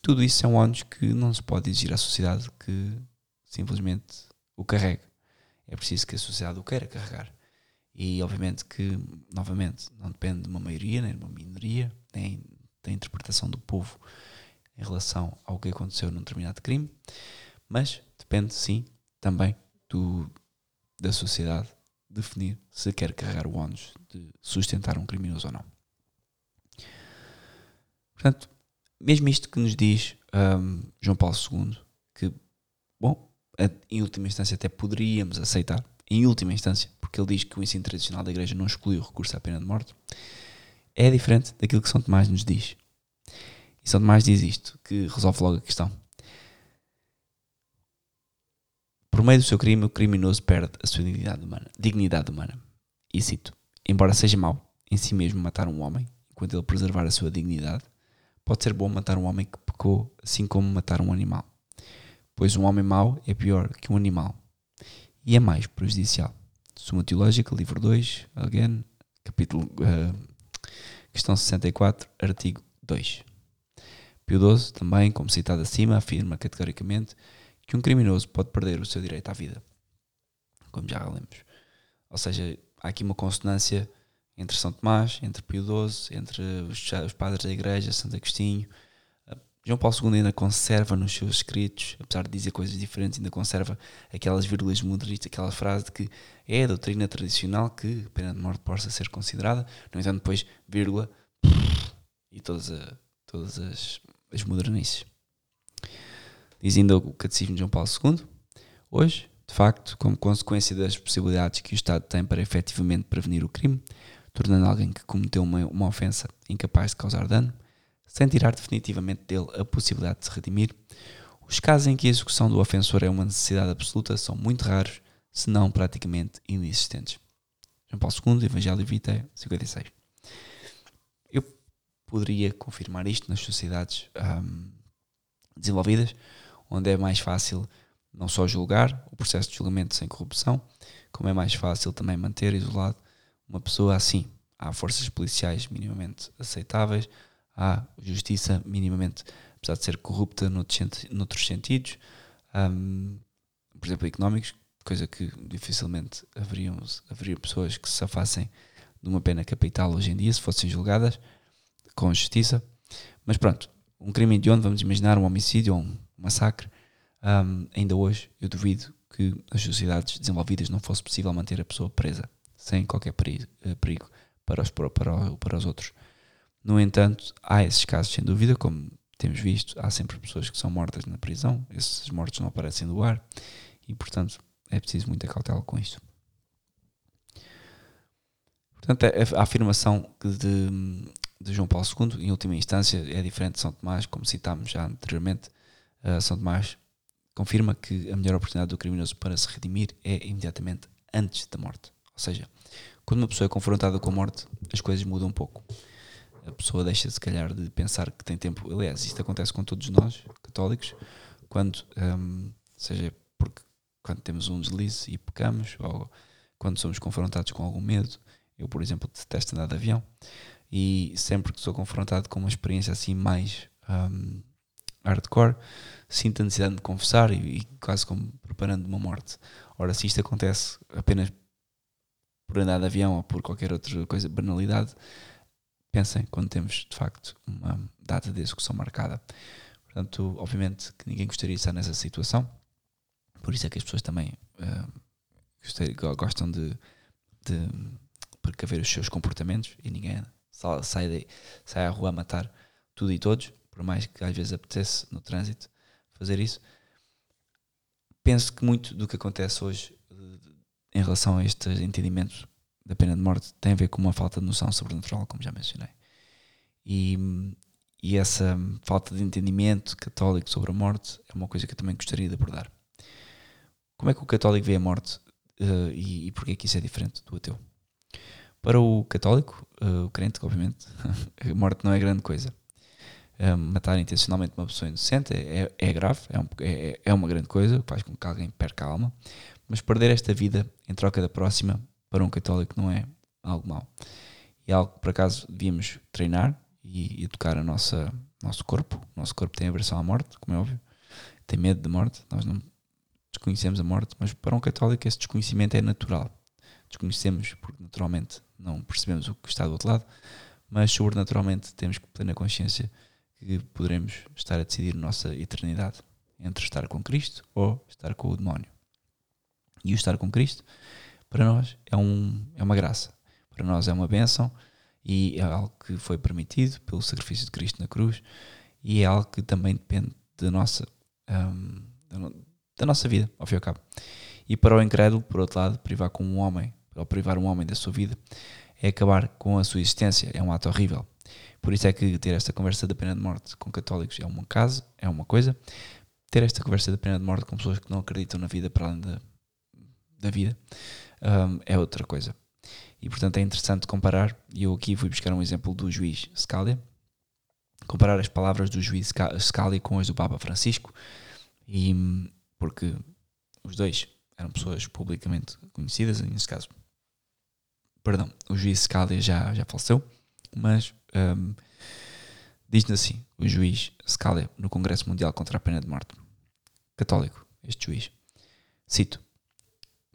Tudo isso são ónus que não se pode exigir à sociedade que simplesmente o carregue. É preciso que a sociedade o queira carregar. E obviamente que, novamente, não depende de uma maioria, nem de uma minoria, nem da interpretação do povo em relação ao que aconteceu num determinado crime. Mas depende, sim, também do, da sociedade definir se quer carregar o ónus de sustentar um criminoso ou não. Portanto, mesmo isto que nos diz um, João Paulo II, que, bom, em última instância até poderíamos aceitar, em última instância, porque ele diz que o ensino tradicional da Igreja não exclui o recurso à pena de morte, é diferente daquilo que São Tomás nos diz. E São Tomás diz isto, que resolve logo a questão. Por meio do seu crime, o criminoso perde a sua dignidade humana. Dignidade humana. E cito: Embora seja mau em si mesmo matar um homem, enquanto ele preservar a sua dignidade, pode ser bom matar um homem que pecou, assim como matar um animal. Pois um homem mau é pior que um animal e é mais prejudicial. Suma Teológica, livro 2, again, capítulo, uh, questão 64, artigo 2. Pio XII, também, como citado acima, afirma categoricamente que um criminoso pode perder o seu direito à vida, como já lemos. Ou seja, há aqui uma consonância entre São Tomás, entre Pio XII, entre os, padres da Igreja, Santo Agostinho. Ah, João Paulo II ainda conserva nos seus escritos, apesar de dizer coisas diferentes, ainda conserva aquelas vírgulas modernistas, aquela frase de que é a doutrina tradicional que a pena de morte possa ser considerada, no entanto, depois, vírgula, e todas, a, todas as, as modernices. Diz ainda o Catecismo de João Paulo II: Hoje, De facto, como consequência das possibilidades que o Estado tem para efetivamente prevenir o crime, tornando alguém que cometeu uma, uma ofensa incapaz de causar dano, sem tirar definitivamente dele a possibilidade de se redimir, os casos em que a execução do ofensor é uma necessidade absoluta são muito raros, se não praticamente inexistentes. João Paulo II, Evangelho Vitae, 56. Eu poderia confirmar isto nas sociedades um, desenvolvidas, onde é mais fácil não só julgar o processo de julgamento sem corrupção, como é mais fácil também manter isolado uma pessoa assim. Há forças policiais minimamente aceitáveis, há justiça minimamente, apesar de ser corrupta noutros, sentidos, um, por exemplo, económicos, coisa que dificilmente haveriam, haveria pessoas que se safassem de uma pena capital hoje em dia se fossem julgadas com justiça. Mas pronto, um crime de onde vamos imaginar um homicídio ou um massacre, um, ainda hoje eu duvido que as sociedades desenvolvidas não fosse possível manter a pessoa presa sem qualquer perigo, eh, perigo para, os, para, para os outros. No entanto, há esses casos sem dúvida, como temos visto, há sempre pessoas que são mortas na prisão, esses mortos não aparecem do ar e, portanto, é preciso muita cautela com isto. Portanto, a, afirmação de, de, João Paulo II, em última instância, é diferente de São Tomás, como citámos já anteriormente. Uh, São Tomás confirma que a melhor oportunidade do criminoso para se redimir é imediatamente antes da morte. Ou seja, quando uma pessoa é confrontada com a morte, as coisas mudam um pouco. A pessoa deixa, se calhar, de pensar que tem tempo. Aliás, isto acontece com todos nós, católicos, quando, um, seja porque quando temos um deslize e pecamos, ou quando somos confrontados com algum medo. Eu, por exemplo, detesto andar de avião e sempre que sou confrontado com uma experiência assim mais um, hardcore, sinto a necessidade de confessar e, e quase como preparando uma morte. Ora, se isto acontece apenas por andar de avião ou por qualquer outra coisa, banalidade, pensem quando temos de facto uma data de execução marcada. Portanto, obviamente que ninguém gostaria de estar nessa situação, por isso é que as pessoas também uh, gostam de, de precaver os seus comportamentos e ninguém sai, de, sai à rua a matar tudo e todos, por mais que às vezes apetece no trânsito fazer isso. Penso que muito do que acontece hoje em relação a este entendimento da pena de morte tem a ver com uma falta de noção sobrenatural, como já mencionei. E, e essa falta de entendimento católico sobre a morte é uma coisa que eu também gostaria de abordar. Como é que o católico vê a morte uh, e, e porquê que isso é diferente do ateu? Para o católico, uh, o crente, obviamente, a morte não é grande coisa. Uh, matar intencionalmente uma pessoa inocente é, é grave, é, um, é, é, uma grande coisa, faz com que alguém perca a alma, mas perder esta vida em troca da próxima, para um católico, não é algo mau. É algo que, por acaso, devíamos treinar e educar o nosso corpo. O nosso corpo tem aversão à morte, como é óbvio, tem medo de morte. Nós não desconhecemos a morte, mas para um católico esse desconhecimento é natural. Desconhecemos porque naturalmente não percebemos o que está do outro lado, mas sobrenaturalmente temos que ter na consciência que poderemos estar a decidir nossa eternidade entre estar com Cristo ou estar com o demónio. E o estar com Cristo, para nós, é, um, é uma graça. Para nós é uma bênção e é algo que foi permitido pelo sacrifício de Cristo na cruz e é algo que também depende da nossa, um, da nossa vida, ao fim e ao cabo. E para o incrédulo, por outro lado, privar um homem, ou privar um homem da sua vida, é acabar com a sua existência, é um ato horrível. Por isso é que ter esta conversa da pena de morte com católicos é um caso, é uma coisa. Ter esta conversa da pena de morte com pessoas que não acreditam na vida para além da, da vida um, é outra coisa. E portanto é interessante comparar, e eu aqui fui buscar um exemplo do juiz Scalia, comparar as palavras do juiz Scalia com as do Papa Francisco, e porque os dois eram pessoas publicamente conhecidas, nesse caso, perdão, o juiz Scalia já, já faleceu, mas um, diz-nos assim: o juiz Scalia no Congresso Mundial contra a Pena de Morte, católico, este juiz, cito: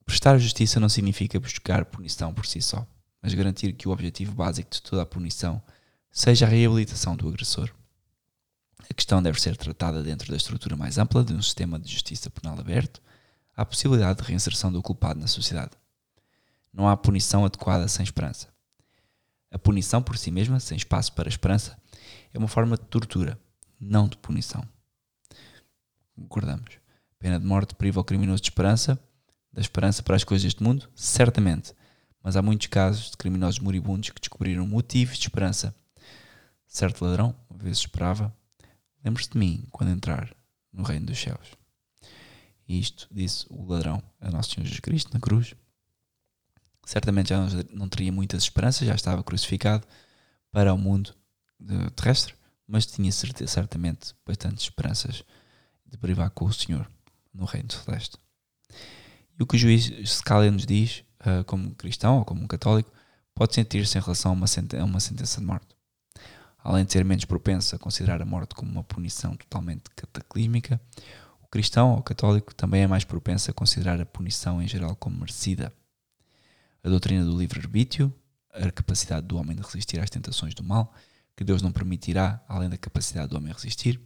Prestar justiça não significa buscar punição por si só, mas garantir que o objetivo básico de toda a punição seja a reabilitação do agressor. A questão deve ser tratada dentro da estrutura mais ampla de um sistema de justiça penal aberto à possibilidade de reinserção do culpado na sociedade. Não há punição adequada sem esperança. A punição por si mesma, sem espaço para esperança, é uma forma de tortura, não de punição. Concordamos. Pena de morte priva o criminoso de esperança, da esperança para as coisas deste mundo? Certamente. Mas há muitos casos de criminosos moribundos que descobriram motivos de esperança. Certo ladrão, uma vez esperava, lembre-se de mim quando entrar no reino dos céus. E isto disse o ladrão a Nosso Senhor Jesus Cristo na cruz. Certamente já não teria muitas esperanças, já estava crucificado para o mundo terrestre, mas tinha certamente bastantes esperanças de privar com o Senhor no reino celeste. E o que o juiz Scalia nos diz, uh, como cristão ou como católico, pode sentir-se em relação a uma sentença de morte. Além de ser menos propenso a considerar a morte como uma punição totalmente cataclísmica, o cristão ou católico também é mais propenso a considerar a punição em geral como merecida. A doutrina do livre-arbítrio, a capacidade do homem de resistir às tentações do mal, que Deus não permitirá, além da capacidade do homem resistir,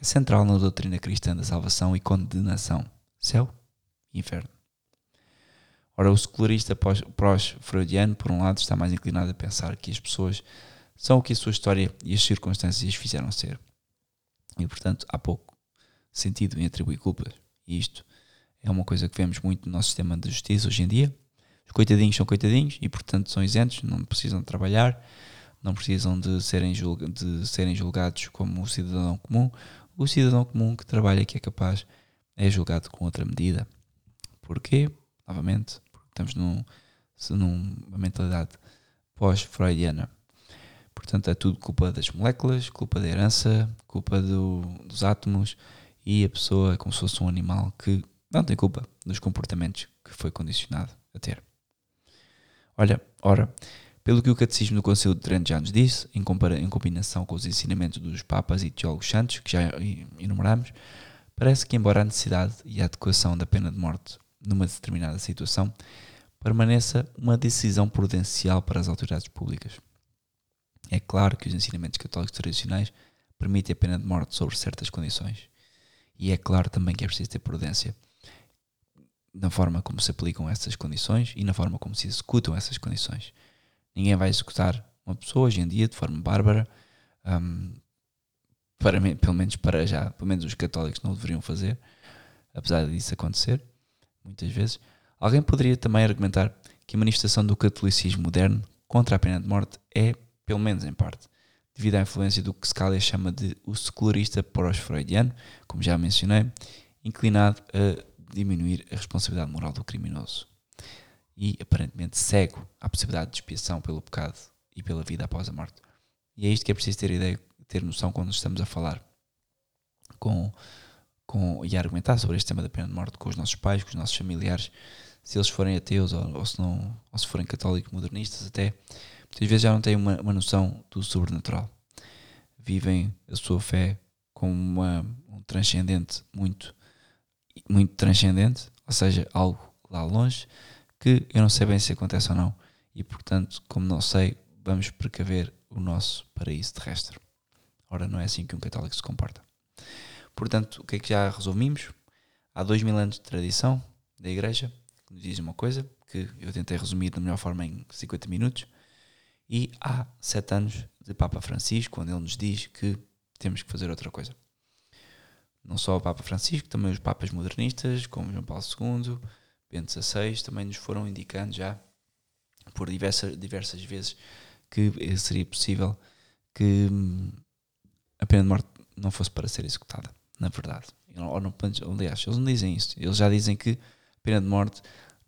é central na doutrina cristã da salvação e condenação, céu e inferno. Ora, o secularista pós-freudiano, por um lado, está mais inclinado a pensar que as pessoas são o que a sua história e as circunstâncias as fizeram ser. E, portanto, há pouco sentido em atribuir culpas. E isto é uma coisa que vemos muito no nosso sistema de justiça hoje em dia. Os coitadinhos são coitadinhos e, portanto, são isentos, não precisam de trabalhar, não precisam de serem, julga de serem julgados como o cidadão comum. O cidadão comum que trabalha, que é capaz, é julgado com outra medida. Porquê? Novamente, porque estamos num, numa mentalidade pós-freudiana. Portanto, é tudo culpa das moléculas, culpa da herança, culpa do, dos átomos e a pessoa é como se fosse um animal que não tem culpa dos comportamentos que foi condicionado a ter. Olha, ora, pelo que o Catecismo do Conselho de Trento já nos disse, em, em combinação com os ensinamentos dos Papas e teólogos santos, que já enumeramos, parece que, embora a necessidade e a adequação da pena de morte numa determinada situação, permaneça uma decisão prudencial para as autoridades públicas. É claro que os ensinamentos católicos tradicionais permitem a pena de morte sobre certas condições. E é claro também que é preciso ter prudência na forma como se aplicam essas condições e na forma como se executam essas condições. Ninguém vai executar uma pessoa hoje em dia de forma bárbara, um, para, pelo menos para já, pelo menos os católicos não o deveriam fazer, apesar disso acontecer muitas vezes. Alguém poderia também argumentar que a manifestação do catolicismo moderno contra a pena de morte é, pelo menos em parte, devido à influência do que Scalia chama de o secularista pós-freudiano, como já mencionei, inclinado a diminuir a responsabilidade moral do criminoso e aparentemente cego à possibilidade de expiação pelo pecado e pela vida após a morte. E é isto que é preciso ter ideia, ter noção quando estamos a falar com com, e a argumentar sobre este tema da pena de morte com os nossos pais, com os nossos familiares, se eles forem ateus ou, ou se, não, ou se forem católicos modernistas até, muitas vezes já não têm uma, uma noção do sobrenatural. Vivem a sua fé como uma, um transcendente muito, muito transcendente, ou seja, algo lá longe, que eu não sei bem se acontece ou não, e portanto, como não sei, vamos precaver o nosso paraíso terrestre. Ora, não é assim que um católico se comporta. Portanto, o que é que já resumimos? Há dois mil anos de tradição da Igreja, que nos diz uma coisa, que eu tentei resumir da melhor forma em 50 minutos, e há sete anos de Papa Francisco, quando ele nos diz que temos que fazer outra coisa. Não só o Papa Francisco, também os Papas modernistas, como João Paulo II, Bento XVI, também nos foram indicando já por diversas, diversas vezes que seria possível que hum, a pena de morte não fosse para ser executada na verdade. Ou não, aliás, eles não dizem isso. Eles já dizem que a pena de morte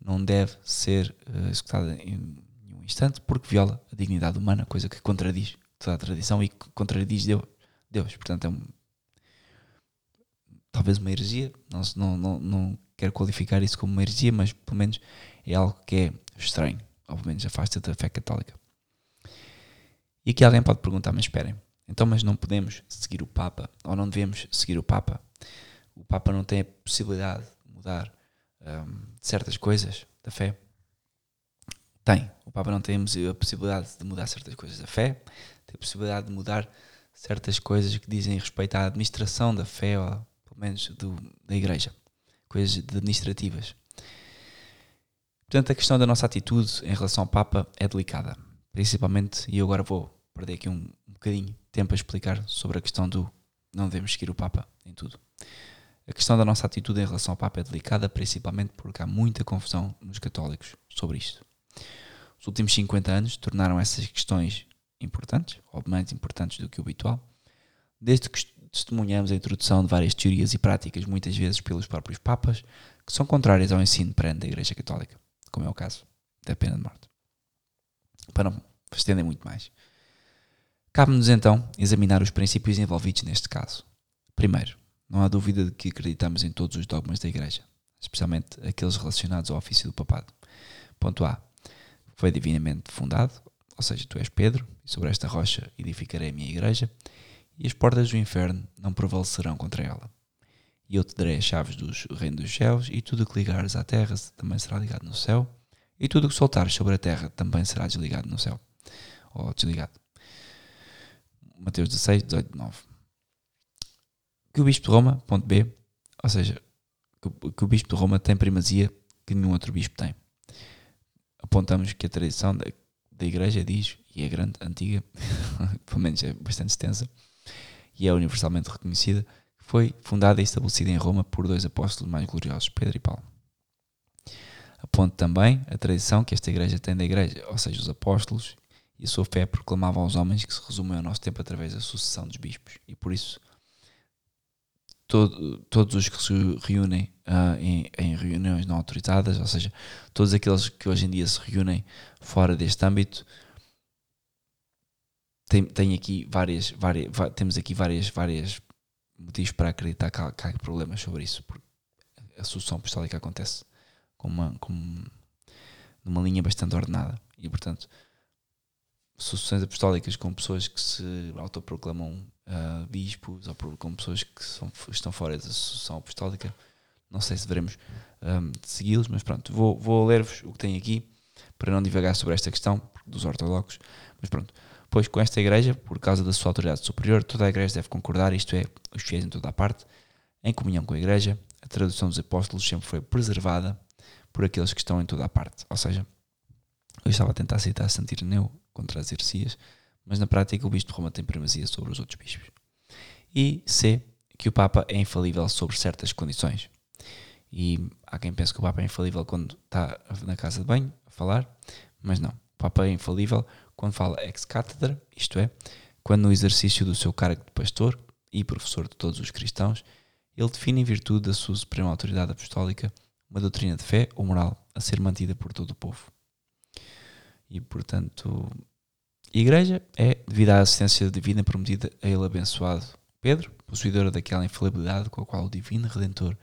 não deve ser uh, executada em instante porque viola a dignidade humana, coisa que contradiz toda a tradição e que contradiz Deus. Deus. Portanto, é um, talvez uma heresia. Não, não, não, não quero qualificar isso como uma heresia, mas pelo menos é algo que é estranho. Ou pelo menos afasta da fé católica. E aqui alguém pode perguntar, mas esperem, então, mas não podemos seguir o Papa, ou não devemos seguir o Papa. O Papa não tem a possibilidade de mudar um, certas coisas da fé. Tem. O Papa não tem a possibilidade de mudar certas coisas da fé, tem a possibilidade de mudar certas coisas que dizem respeito à administração da fé, ou pelo menos do, da Igreja. Coisas administrativas. Portanto, a questão da nossa atitude em relação ao Papa é delicada. Principalmente, e eu agora vou perder aqui um, um bocadinho tempo a explicar sobre a questão do não devemos seguir o Papa em tudo. A questão da nossa atitude em relação ao Papa é delicada, principalmente porque há muita confusão nos católicos sobre isto. Os últimos 50 anos tornaram essas questões importantes, ou mais importantes do que o habitual, desde que testemunhamos a introdução de várias teorias e práticas, muitas vezes pelos próprios Papas, que são contrárias ao ensino perante da Igreja Católica, como é o caso da pena de morte. Para não estender muito mais. Cabe-nos então examinar os princípios envolvidos neste caso. Primeiro, não há dúvida de que acreditamos em todos os dogmas da Igreja, especialmente aqueles relacionados ao ofício do papado. Ponto A. Foi divinamente fundado, ou seja, tu és Pedro, e sobre esta rocha edificarei a minha igreja, e as portas do inferno não prevalecerão contra ela. E eu te darei as chaves do reino dos céus, e tudo o que ligares à terra também será ligado no céu, e tudo o que soltares sobre a terra também será desligado no céu. Ou desligado. Mateus 16, 18, 9. Que o Bispo de Roma, ponto B, ou seja, que, o Bispo de Roma tem primazia que nenhum outro Bispo tem. Apontamos que a tradição da, da Igreja diz, e é grande, antiga, pelo menos é bastante extensa, e é universalmente reconhecida, foi fundada e estabelecida em Roma por dois apóstolos mais gloriosos, Pedro e Paulo. Aponto também a tradição que esta igreja tem da igreja, ou seja, os apóstolos e a sua fé proclamavam aos homens que se resumem ao nosso tempo através da sucessão dos bispos. E por isso, todo, todos os que se reúnem uh, em, em, reuniões não autorizadas, ou seja, todos aqueles que hoje em dia se reúnem fora deste âmbito, tem, tem aqui várias, várias, temos aqui várias, várias motivos para acreditar que há, que há problemas sobre isso, porque a sucessão apostólica acontece com uma, com, numa linha bastante ordenada. E, portanto, sucessões apostólicas com pessoas que se autoproclamam uh, bispos ou com pessoas que são, estão fora da sucessão apostólica, não sei se devemos um, segui-los, mas pronto, vou, vou ler-vos o que tem aqui para não divagar sobre esta questão dos ortodoxos, mas pronto. Pois com esta igreja, por causa da sua autoridade superior, toda a igreja deve concordar, isto é, os fiéis em toda a parte, em comunhão com a igreja, a tradução dos apóstolos sempre foi preservada por aqueles que estão em toda a parte. Ou seja, eu estava a tentar citar Santo Ireneu contra as heresias, mas na prática o bispo de Roma tem primazia sobre os outros bispos. E C, que o Papa é infalível sobre certas condições. E há quem pense que o Papa é infalível quando está na casa de banho a falar, mas não. O Papa é infalível quando fala ex cátedra, isto é, quando no exercício do seu cargo de pastor e professor de todos os cristãos, ele define em virtude da sua suprema autoridade apostólica uma doutrina de fé ou moral a ser mantida por todo o povo. E, portanto, Igreja é, devido à assistência divina prometida a ele abençoado Pedro, possuidora daquela infalibilidade com a qual o Divino Redentor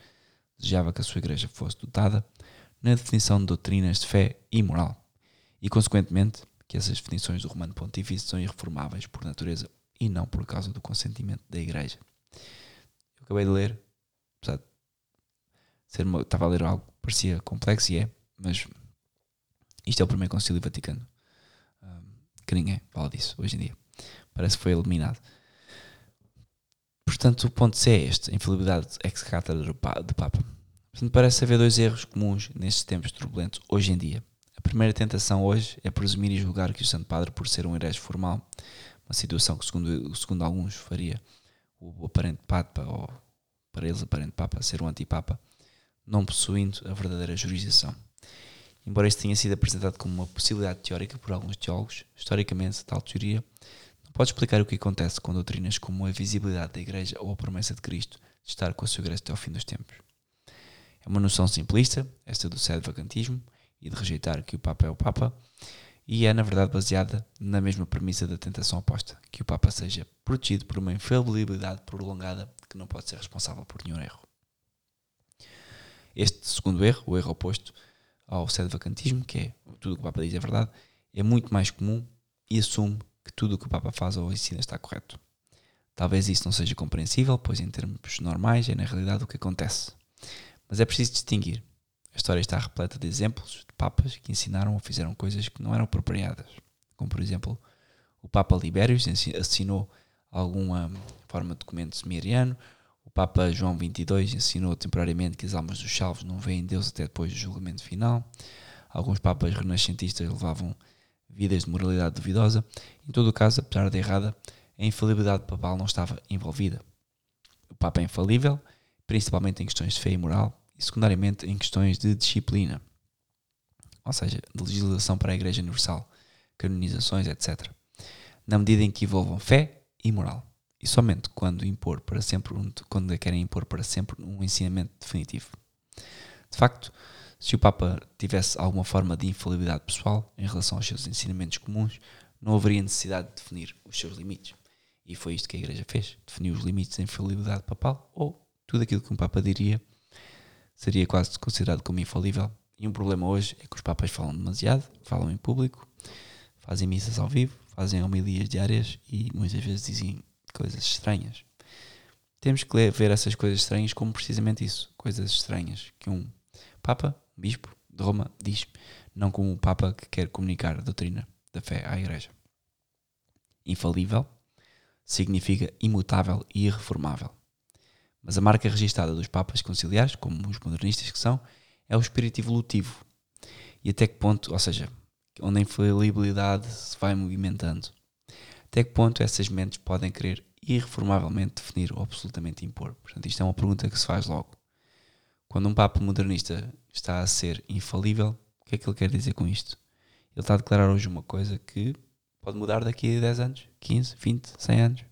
desejava que a sua Igreja fosse dotada, na definição de doutrinas de fé e moral. E, consequentemente, que essas definições do Romano Pontífice são irreformáveis por natureza e não por causa do consentimento da Igreja. Eu acabei de ler, apesar de ser uma, estava a ler algo que parecia complexo e é, mas isto é o primeiro concílio vaticano. Um, que ninguém fala disso hoje em dia. Parece que foi eliminado. Portanto, o ponto C é este: infalibilidade ex cátedra do Papa. Portanto, parece haver dois erros comuns nestes tempos turbulentos hoje em dia. A primeira tentação hoje é presumir e julgar que o Santo Padre, por ser um herege formal, uma situação que, segundo, segundo alguns, faria o aparente Papa, ou para eles, aparente Papa, ser um antipapa, não possuindo a verdadeira jurisdição. Embora isto tenha sido apresentado como uma possibilidade teórica por alguns teólogos, historicamente, tal teoria não pode explicar o que acontece com doutrinas como a visibilidade da Igreja ou a promessa de Cristo de estar com a sua Igreja até ao fim dos tempos. É uma noção simplista, esta do vacantismo, e de rejeitar que o Papa é o Papa, e é na verdade baseada na mesma premissa da tentação oposta, que o Papa seja protegido por uma infalibilidade prolongada que não pode ser responsável por nenhum erro. Este segundo erro, o erro oposto ao vacantismo, que é tudo o que o Papa diz é verdade, é muito mais comum e assume que tudo o que o Papa faz ou ensina está correto. Talvez isso não seja compreensível, pois em termos normais é na realidade o que acontece. Mas é preciso distinguir a história está repleta de exemplos de papas que ensinaram ou fizeram coisas que não eram apropriadas. Como, por exemplo, o Papa Libérios assinou alguma forma de documento semiriano, o Papa João XXII ensinou temporariamente que as almas dos salvos não veem Deus até depois do julgamento final. Alguns papas renascentistas levavam vidas de moralidade duvidosa. Em todo o caso, apesar de errada, a infalibilidade papal não estava envolvida. O Papa é infalível principalmente em questões de fé e moral, e secundariamente em questões de disciplina, ou seja, de legislação para a Igreja Universal, canonizações, etc. Na medida em que envolvam fé e moral. E somente quando impor para sempre, quando querem impor para sempre um ensinamento definitivo. De facto, se o Papa tivesse alguma forma de infalibilidade pessoal em relação aos seus ensinamentos comuns, não haveria necessidade de definir os seus limites. E foi isto que a Igreja fez: definiu os limites da infalibilidade papal, ou tudo aquilo que um Papa diria seria quase considerado como infalível. E um problema hoje é que os Papas falam demasiado, falam em público, fazem missas ao vivo, fazem homilias diárias e muitas vezes dizem coisas estranhas. Temos que ver essas coisas estranhas como precisamente isso, coisas estranhas que um Papa, um Bispo de Roma diz, não como um Papa que quer comunicar a doutrina da fé à Igreja. Infalível significa imutável e irreformável. Mas a marca registada dos Papas conciliares, como os modernistas que são, é o espírito evolutivo. E até que ponto, ou seja, onde a infalibilidade se vai movimentando. Até que ponto essas mentes podem querer irreformavelmente definir ou absolutamente impor? Portanto, isto é uma pergunta que se faz logo. Quando um Papa modernista está a ser infalível, o que é que ele quer dizer com isto? Ele está a declarar hoje uma coisa que pode mudar daqui a 10 anos, 15, 20, 100 anos.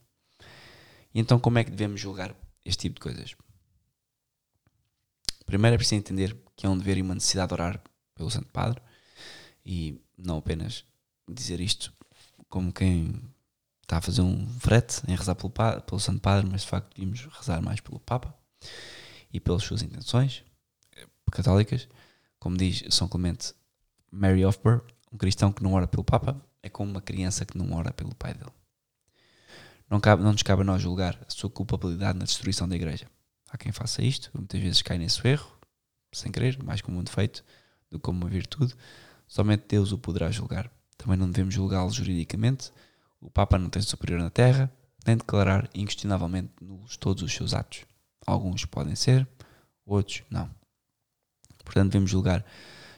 E então, como é que devemos julgar este tipo de coisas? Primeiro é preciso entender que é um dever e uma necessidade de orar pelo Santo Padre e não apenas dizer isto como quem está a fazer um frete em rezar pelo, pelo Santo Padre, mas de facto devíamos rezar mais pelo Papa e pelas suas intenções católicas. Como diz São Clemente Mary Ofber, um cristão que não ora pelo Papa é como uma criança que não ora pelo pai dele. Não, cabe, não nos cabe a nós julgar a sua culpabilidade na destruição da igreja. Há quem faça isto, muitas vezes cai nesse erro, sem querer, mais como um defeito do que como uma virtude. Somente Deus o poderá julgar. Também não devemos julgá-lo juridicamente. O Papa não tem superior na terra, nem declarar inquestionavelmente nulos todos os seus atos. Alguns podem ser, outros não. Portanto, devemos julgar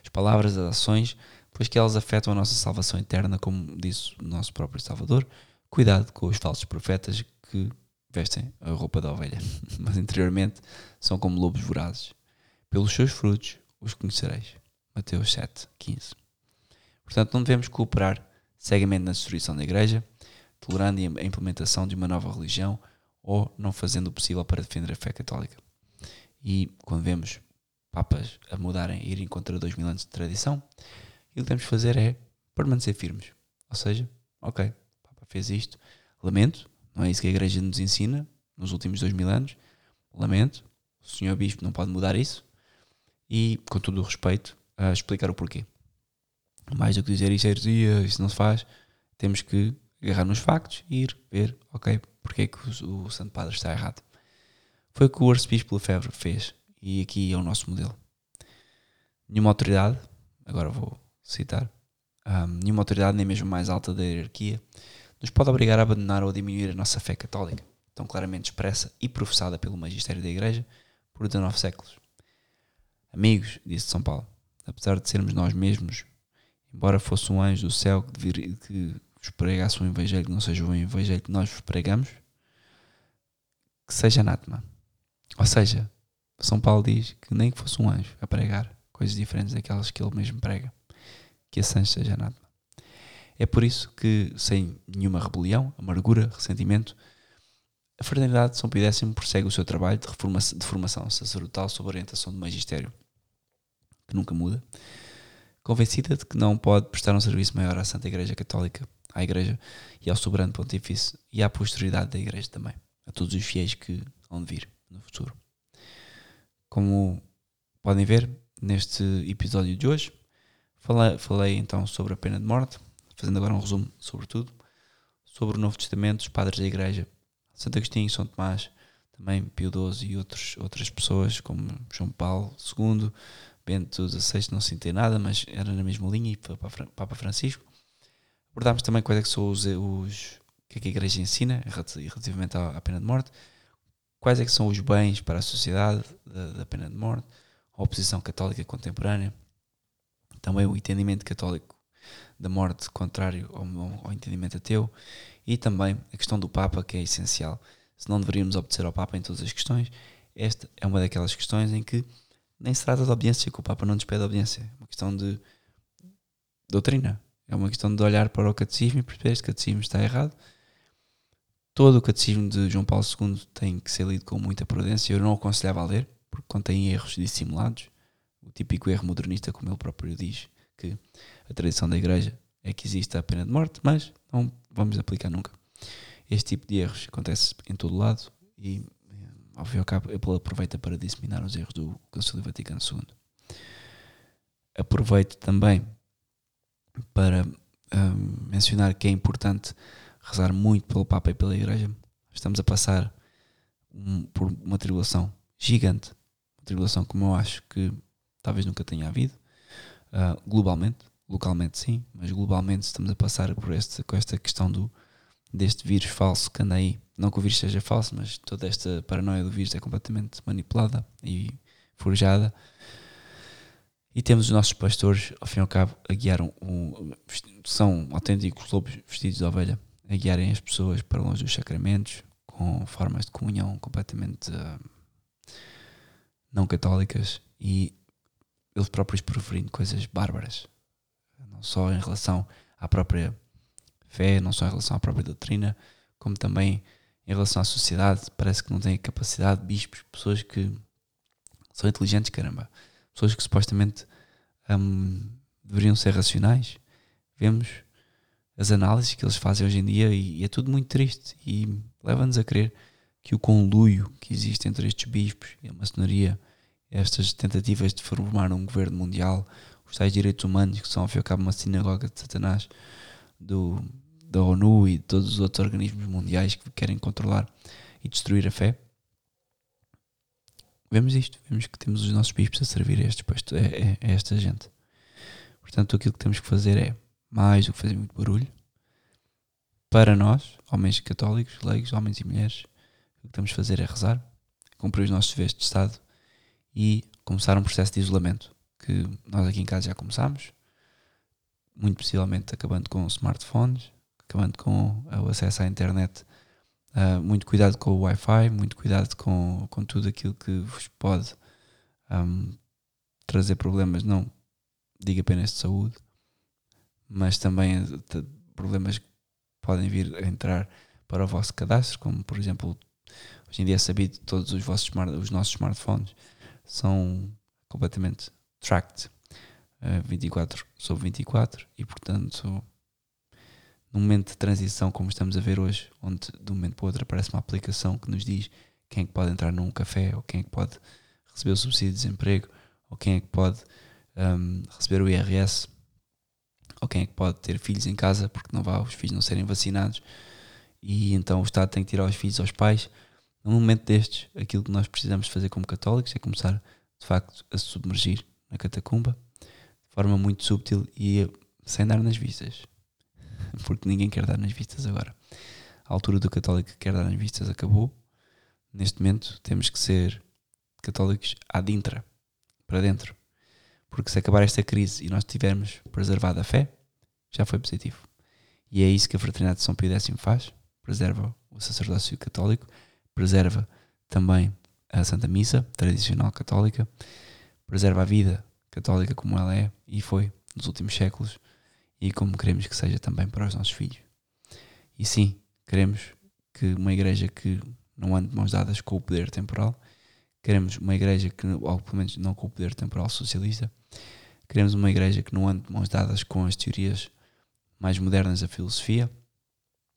as palavras, as ações, pois que elas afetam a nossa salvação eterna, como disse o nosso próprio Salvador. Cuidado com os falsos profetas que vestem a roupa da ovelha, mas interiormente são como lobos vorazes. Pelos seus frutos os conhecereis. Mateus 7, 15. Portanto, não devemos cooperar cegamente na destruição da igreja, tolerando a implementação de uma nova religião ou não fazendo o possível para defender a fé católica. E quando vemos papas a mudarem, a irem contra dois mil anos de tradição, o que devemos fazer é permanecer firmes. Ou seja, ok, o Papa fez isto, lamento, não é isso que a Igreja nos ensina nos últimos dois mil anos, lamento, o Senhor Bispo não pode mudar isso, e com todo o respeito, a explicar o porquê. Mais do que dizer isto é heresia, isso não se faz, temos que agarrar nos factos e ir ver, ok, porque é que o, o Santo Padre está errado. Foi o que o Arcebispo Lefebvre fez, e aqui é o nosso modelo. Nenhuma autoridade, agora vou citar, um, nenhuma autoridade, nem mesmo mais alta da hierarquia, nos pode obrigar a abandonar ou diminuir a nossa fé católica, tão claramente expressa e professada pelo magistério da Igreja por 19 séculos. Amigos, disse São Paulo, apesar de sermos nós mesmos, embora fosse um anjo do céu que, que vos pregasse um evangelho que não seja o evangelho que nós vos pregamos, que seja anátema. Ou seja, São Paulo diz que nem que fosse um anjo a pregar coisas diferentes daquelas que ele mesmo prega, que esse anjo seja anátema. É por isso que, sem nenhuma rebelião, amargura, ressentimento, a Fraternidade de São Pio X prossegue o seu trabalho de, de formação sacerdotal sob orientação do magistério, que nunca muda, convencida de que não pode prestar um serviço maior à Santa Igreja Católica, à Igreja e ao Soberano Pontifício e à posteridade da Igreja também, a todos os fiéis que vão vir no futuro. Como podem ver neste episódio de hoje, falei, falei então sobre a pena de morte, fazendo agora um resumo sobre tudo, sobre o Novo Testamento, os padres da Igreja Santo Agostinho, São Tomás, também Pio XII e outros, outras pessoas como João Paulo II, Bento XVI, não senti nada, mas era na mesma linha, e Papa Francisco. Abordámos também quais é que são os, os que, é que a Igreja ensina relativamente à, à, pena de morte, quais é que são os bens para a sociedade da, da pena de morte, a oposição católica contemporânea, também o entendimento católico da morte contrário ao, ao entendimento ateu e também a questão do Papa, que é essencial. Se não deveríamos obedecer ao Papa em todas as questões, esta é uma daquelas questões em que nem se trata de obediência, que o Papa não despede a obediência. É uma questão de doutrina. É uma questão de olhar para o catecismo e perceber este catecismo está errado. Todo o catecismo de João Paulo II tem que ser lido com muita prudência. Eu não aconselhava a ler, porque contém erros dissimulados. O típico erro modernista, como ele próprio diz, que a tradição da Igreja é que existe a pena de morte, mas não vamos aplicar nunca. Este tipo de erros acontece em todo lado e ao fim e ao cabo, Apple aproveita para disseminar os erros do Concílio Vaticano II. Aproveito também para um, mencionar que é importante rezar muito pelo Papa e pela Igreja. Estamos a passar um, por uma tribulação gigante, uma tribulação como eu acho que talvez nunca tenha havido, uh, globalmente, localmente sim, mas globalmente estamos a passar por esta, com esta questão do, deste vírus falso que anda aí não que o vírus seja falso, mas toda esta paranoia do vírus é completamente manipulada e forjada. E temos os nossos pastores, ao fim e ao cabo, a guiar um, um, são autênticos lobos vestidos de ovelha, a guiarem as pessoas para longe dos sacramentos, com formas de comunhão completamente uh, não católicas e eles próprios preferindo coisas bárbaras, não só em relação à própria fé, não só em relação à própria doutrina, como também em relação à sociedade, parece que não têm capacidade, bispos, pessoas que são inteligentes, caramba, pessoas que supostamente hum, deveriam ser racionais. Vemos as análises que eles fazem hoje em dia e, e é tudo muito triste e leva-nos a crer que o conluio que existe entre estes bispos e a maçonaria, estas tentativas de formar um governo mundial, os tais direitos humanos que são ao fim e ao cabo uma sinagoga de Satanás do, da ONU e de todos os outros organismos mundiais que querem controlar e destruir a fé. Vemos isto, vemos que temos os nossos bispos a servir a, a, a esta gente. Portanto, aquilo que temos que fazer é, mais do que fazer muito barulho, para nós, homens católicos, leigos, homens e mulheres, o que temos que fazer é rezar, cumprir os nossos deveres de Estado e começar um processo de isolamento que nós aqui em casa já começámos, muito possivelmente acabando com smartphones, acabando com o acesso à internet. Uh, muito cuidado com o Wi-Fi, muito cuidado com, com tudo aquilo que vos pode um, trazer problemas, não digo apenas de saúde, mas também de problemas que podem vir a entrar para o vosso cadastro, como por exemplo, hoje em dia é sabido todos os, vossos smart, os nossos smartphones são completamente tracked uh, 24 sobre 24 e portanto num momento de transição como estamos a ver hoje, onde de um momento para o outro aparece uma aplicação que nos diz quem é que pode entrar num café, ou quem é que pode receber o subsídio de desemprego, ou quem é que pode um, receber o IRS, ou quem é que pode ter filhos em casa porque não vá os filhos não serem vacinados, e então o Estado tem que tirar os filhos aos pais. Num momento destes, aquilo que nós precisamos fazer como católicos é começar de facto a submergir na catacumba de forma muito subtil e sem dar nas vistas porque ninguém quer dar nas vistas agora. A altura do católico que quer dar nas vistas acabou. Neste momento temos que ser católicos ad intra, para dentro. Porque se acabar esta crise e nós tivermos preservado a fé, já foi positivo. E é isso que a Fraternidade de São Pio X faz: preserva o sacerdócio católico, preserva também a Santa Missa tradicional católica, preserva a vida católica como ela é e foi nos últimos séculos e como queremos que seja também para os nossos filhos. E sim, queremos que uma igreja que não ande de mãos dadas com o poder temporal, queremos uma igreja que, ou pelo menos não com o poder temporal socialista, queremos uma igreja que não ande de mãos dadas com as teorias mais modernas da filosofia,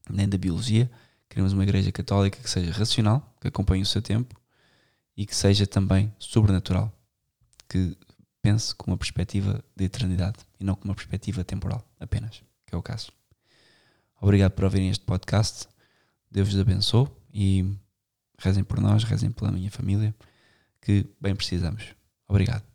nem da biologia, queremos uma igreja católica que seja racional, que acompanhe o seu tempo e que seja também sobrenatural, que pense com uma perspectiva de eternidade e não com uma perspectiva temporal apenas, que é o caso. Obrigado por ouvirem este podcast. Deus vos abençoe e rezem por nós, rezem pela minha família, que bem precisamos. Obrigado.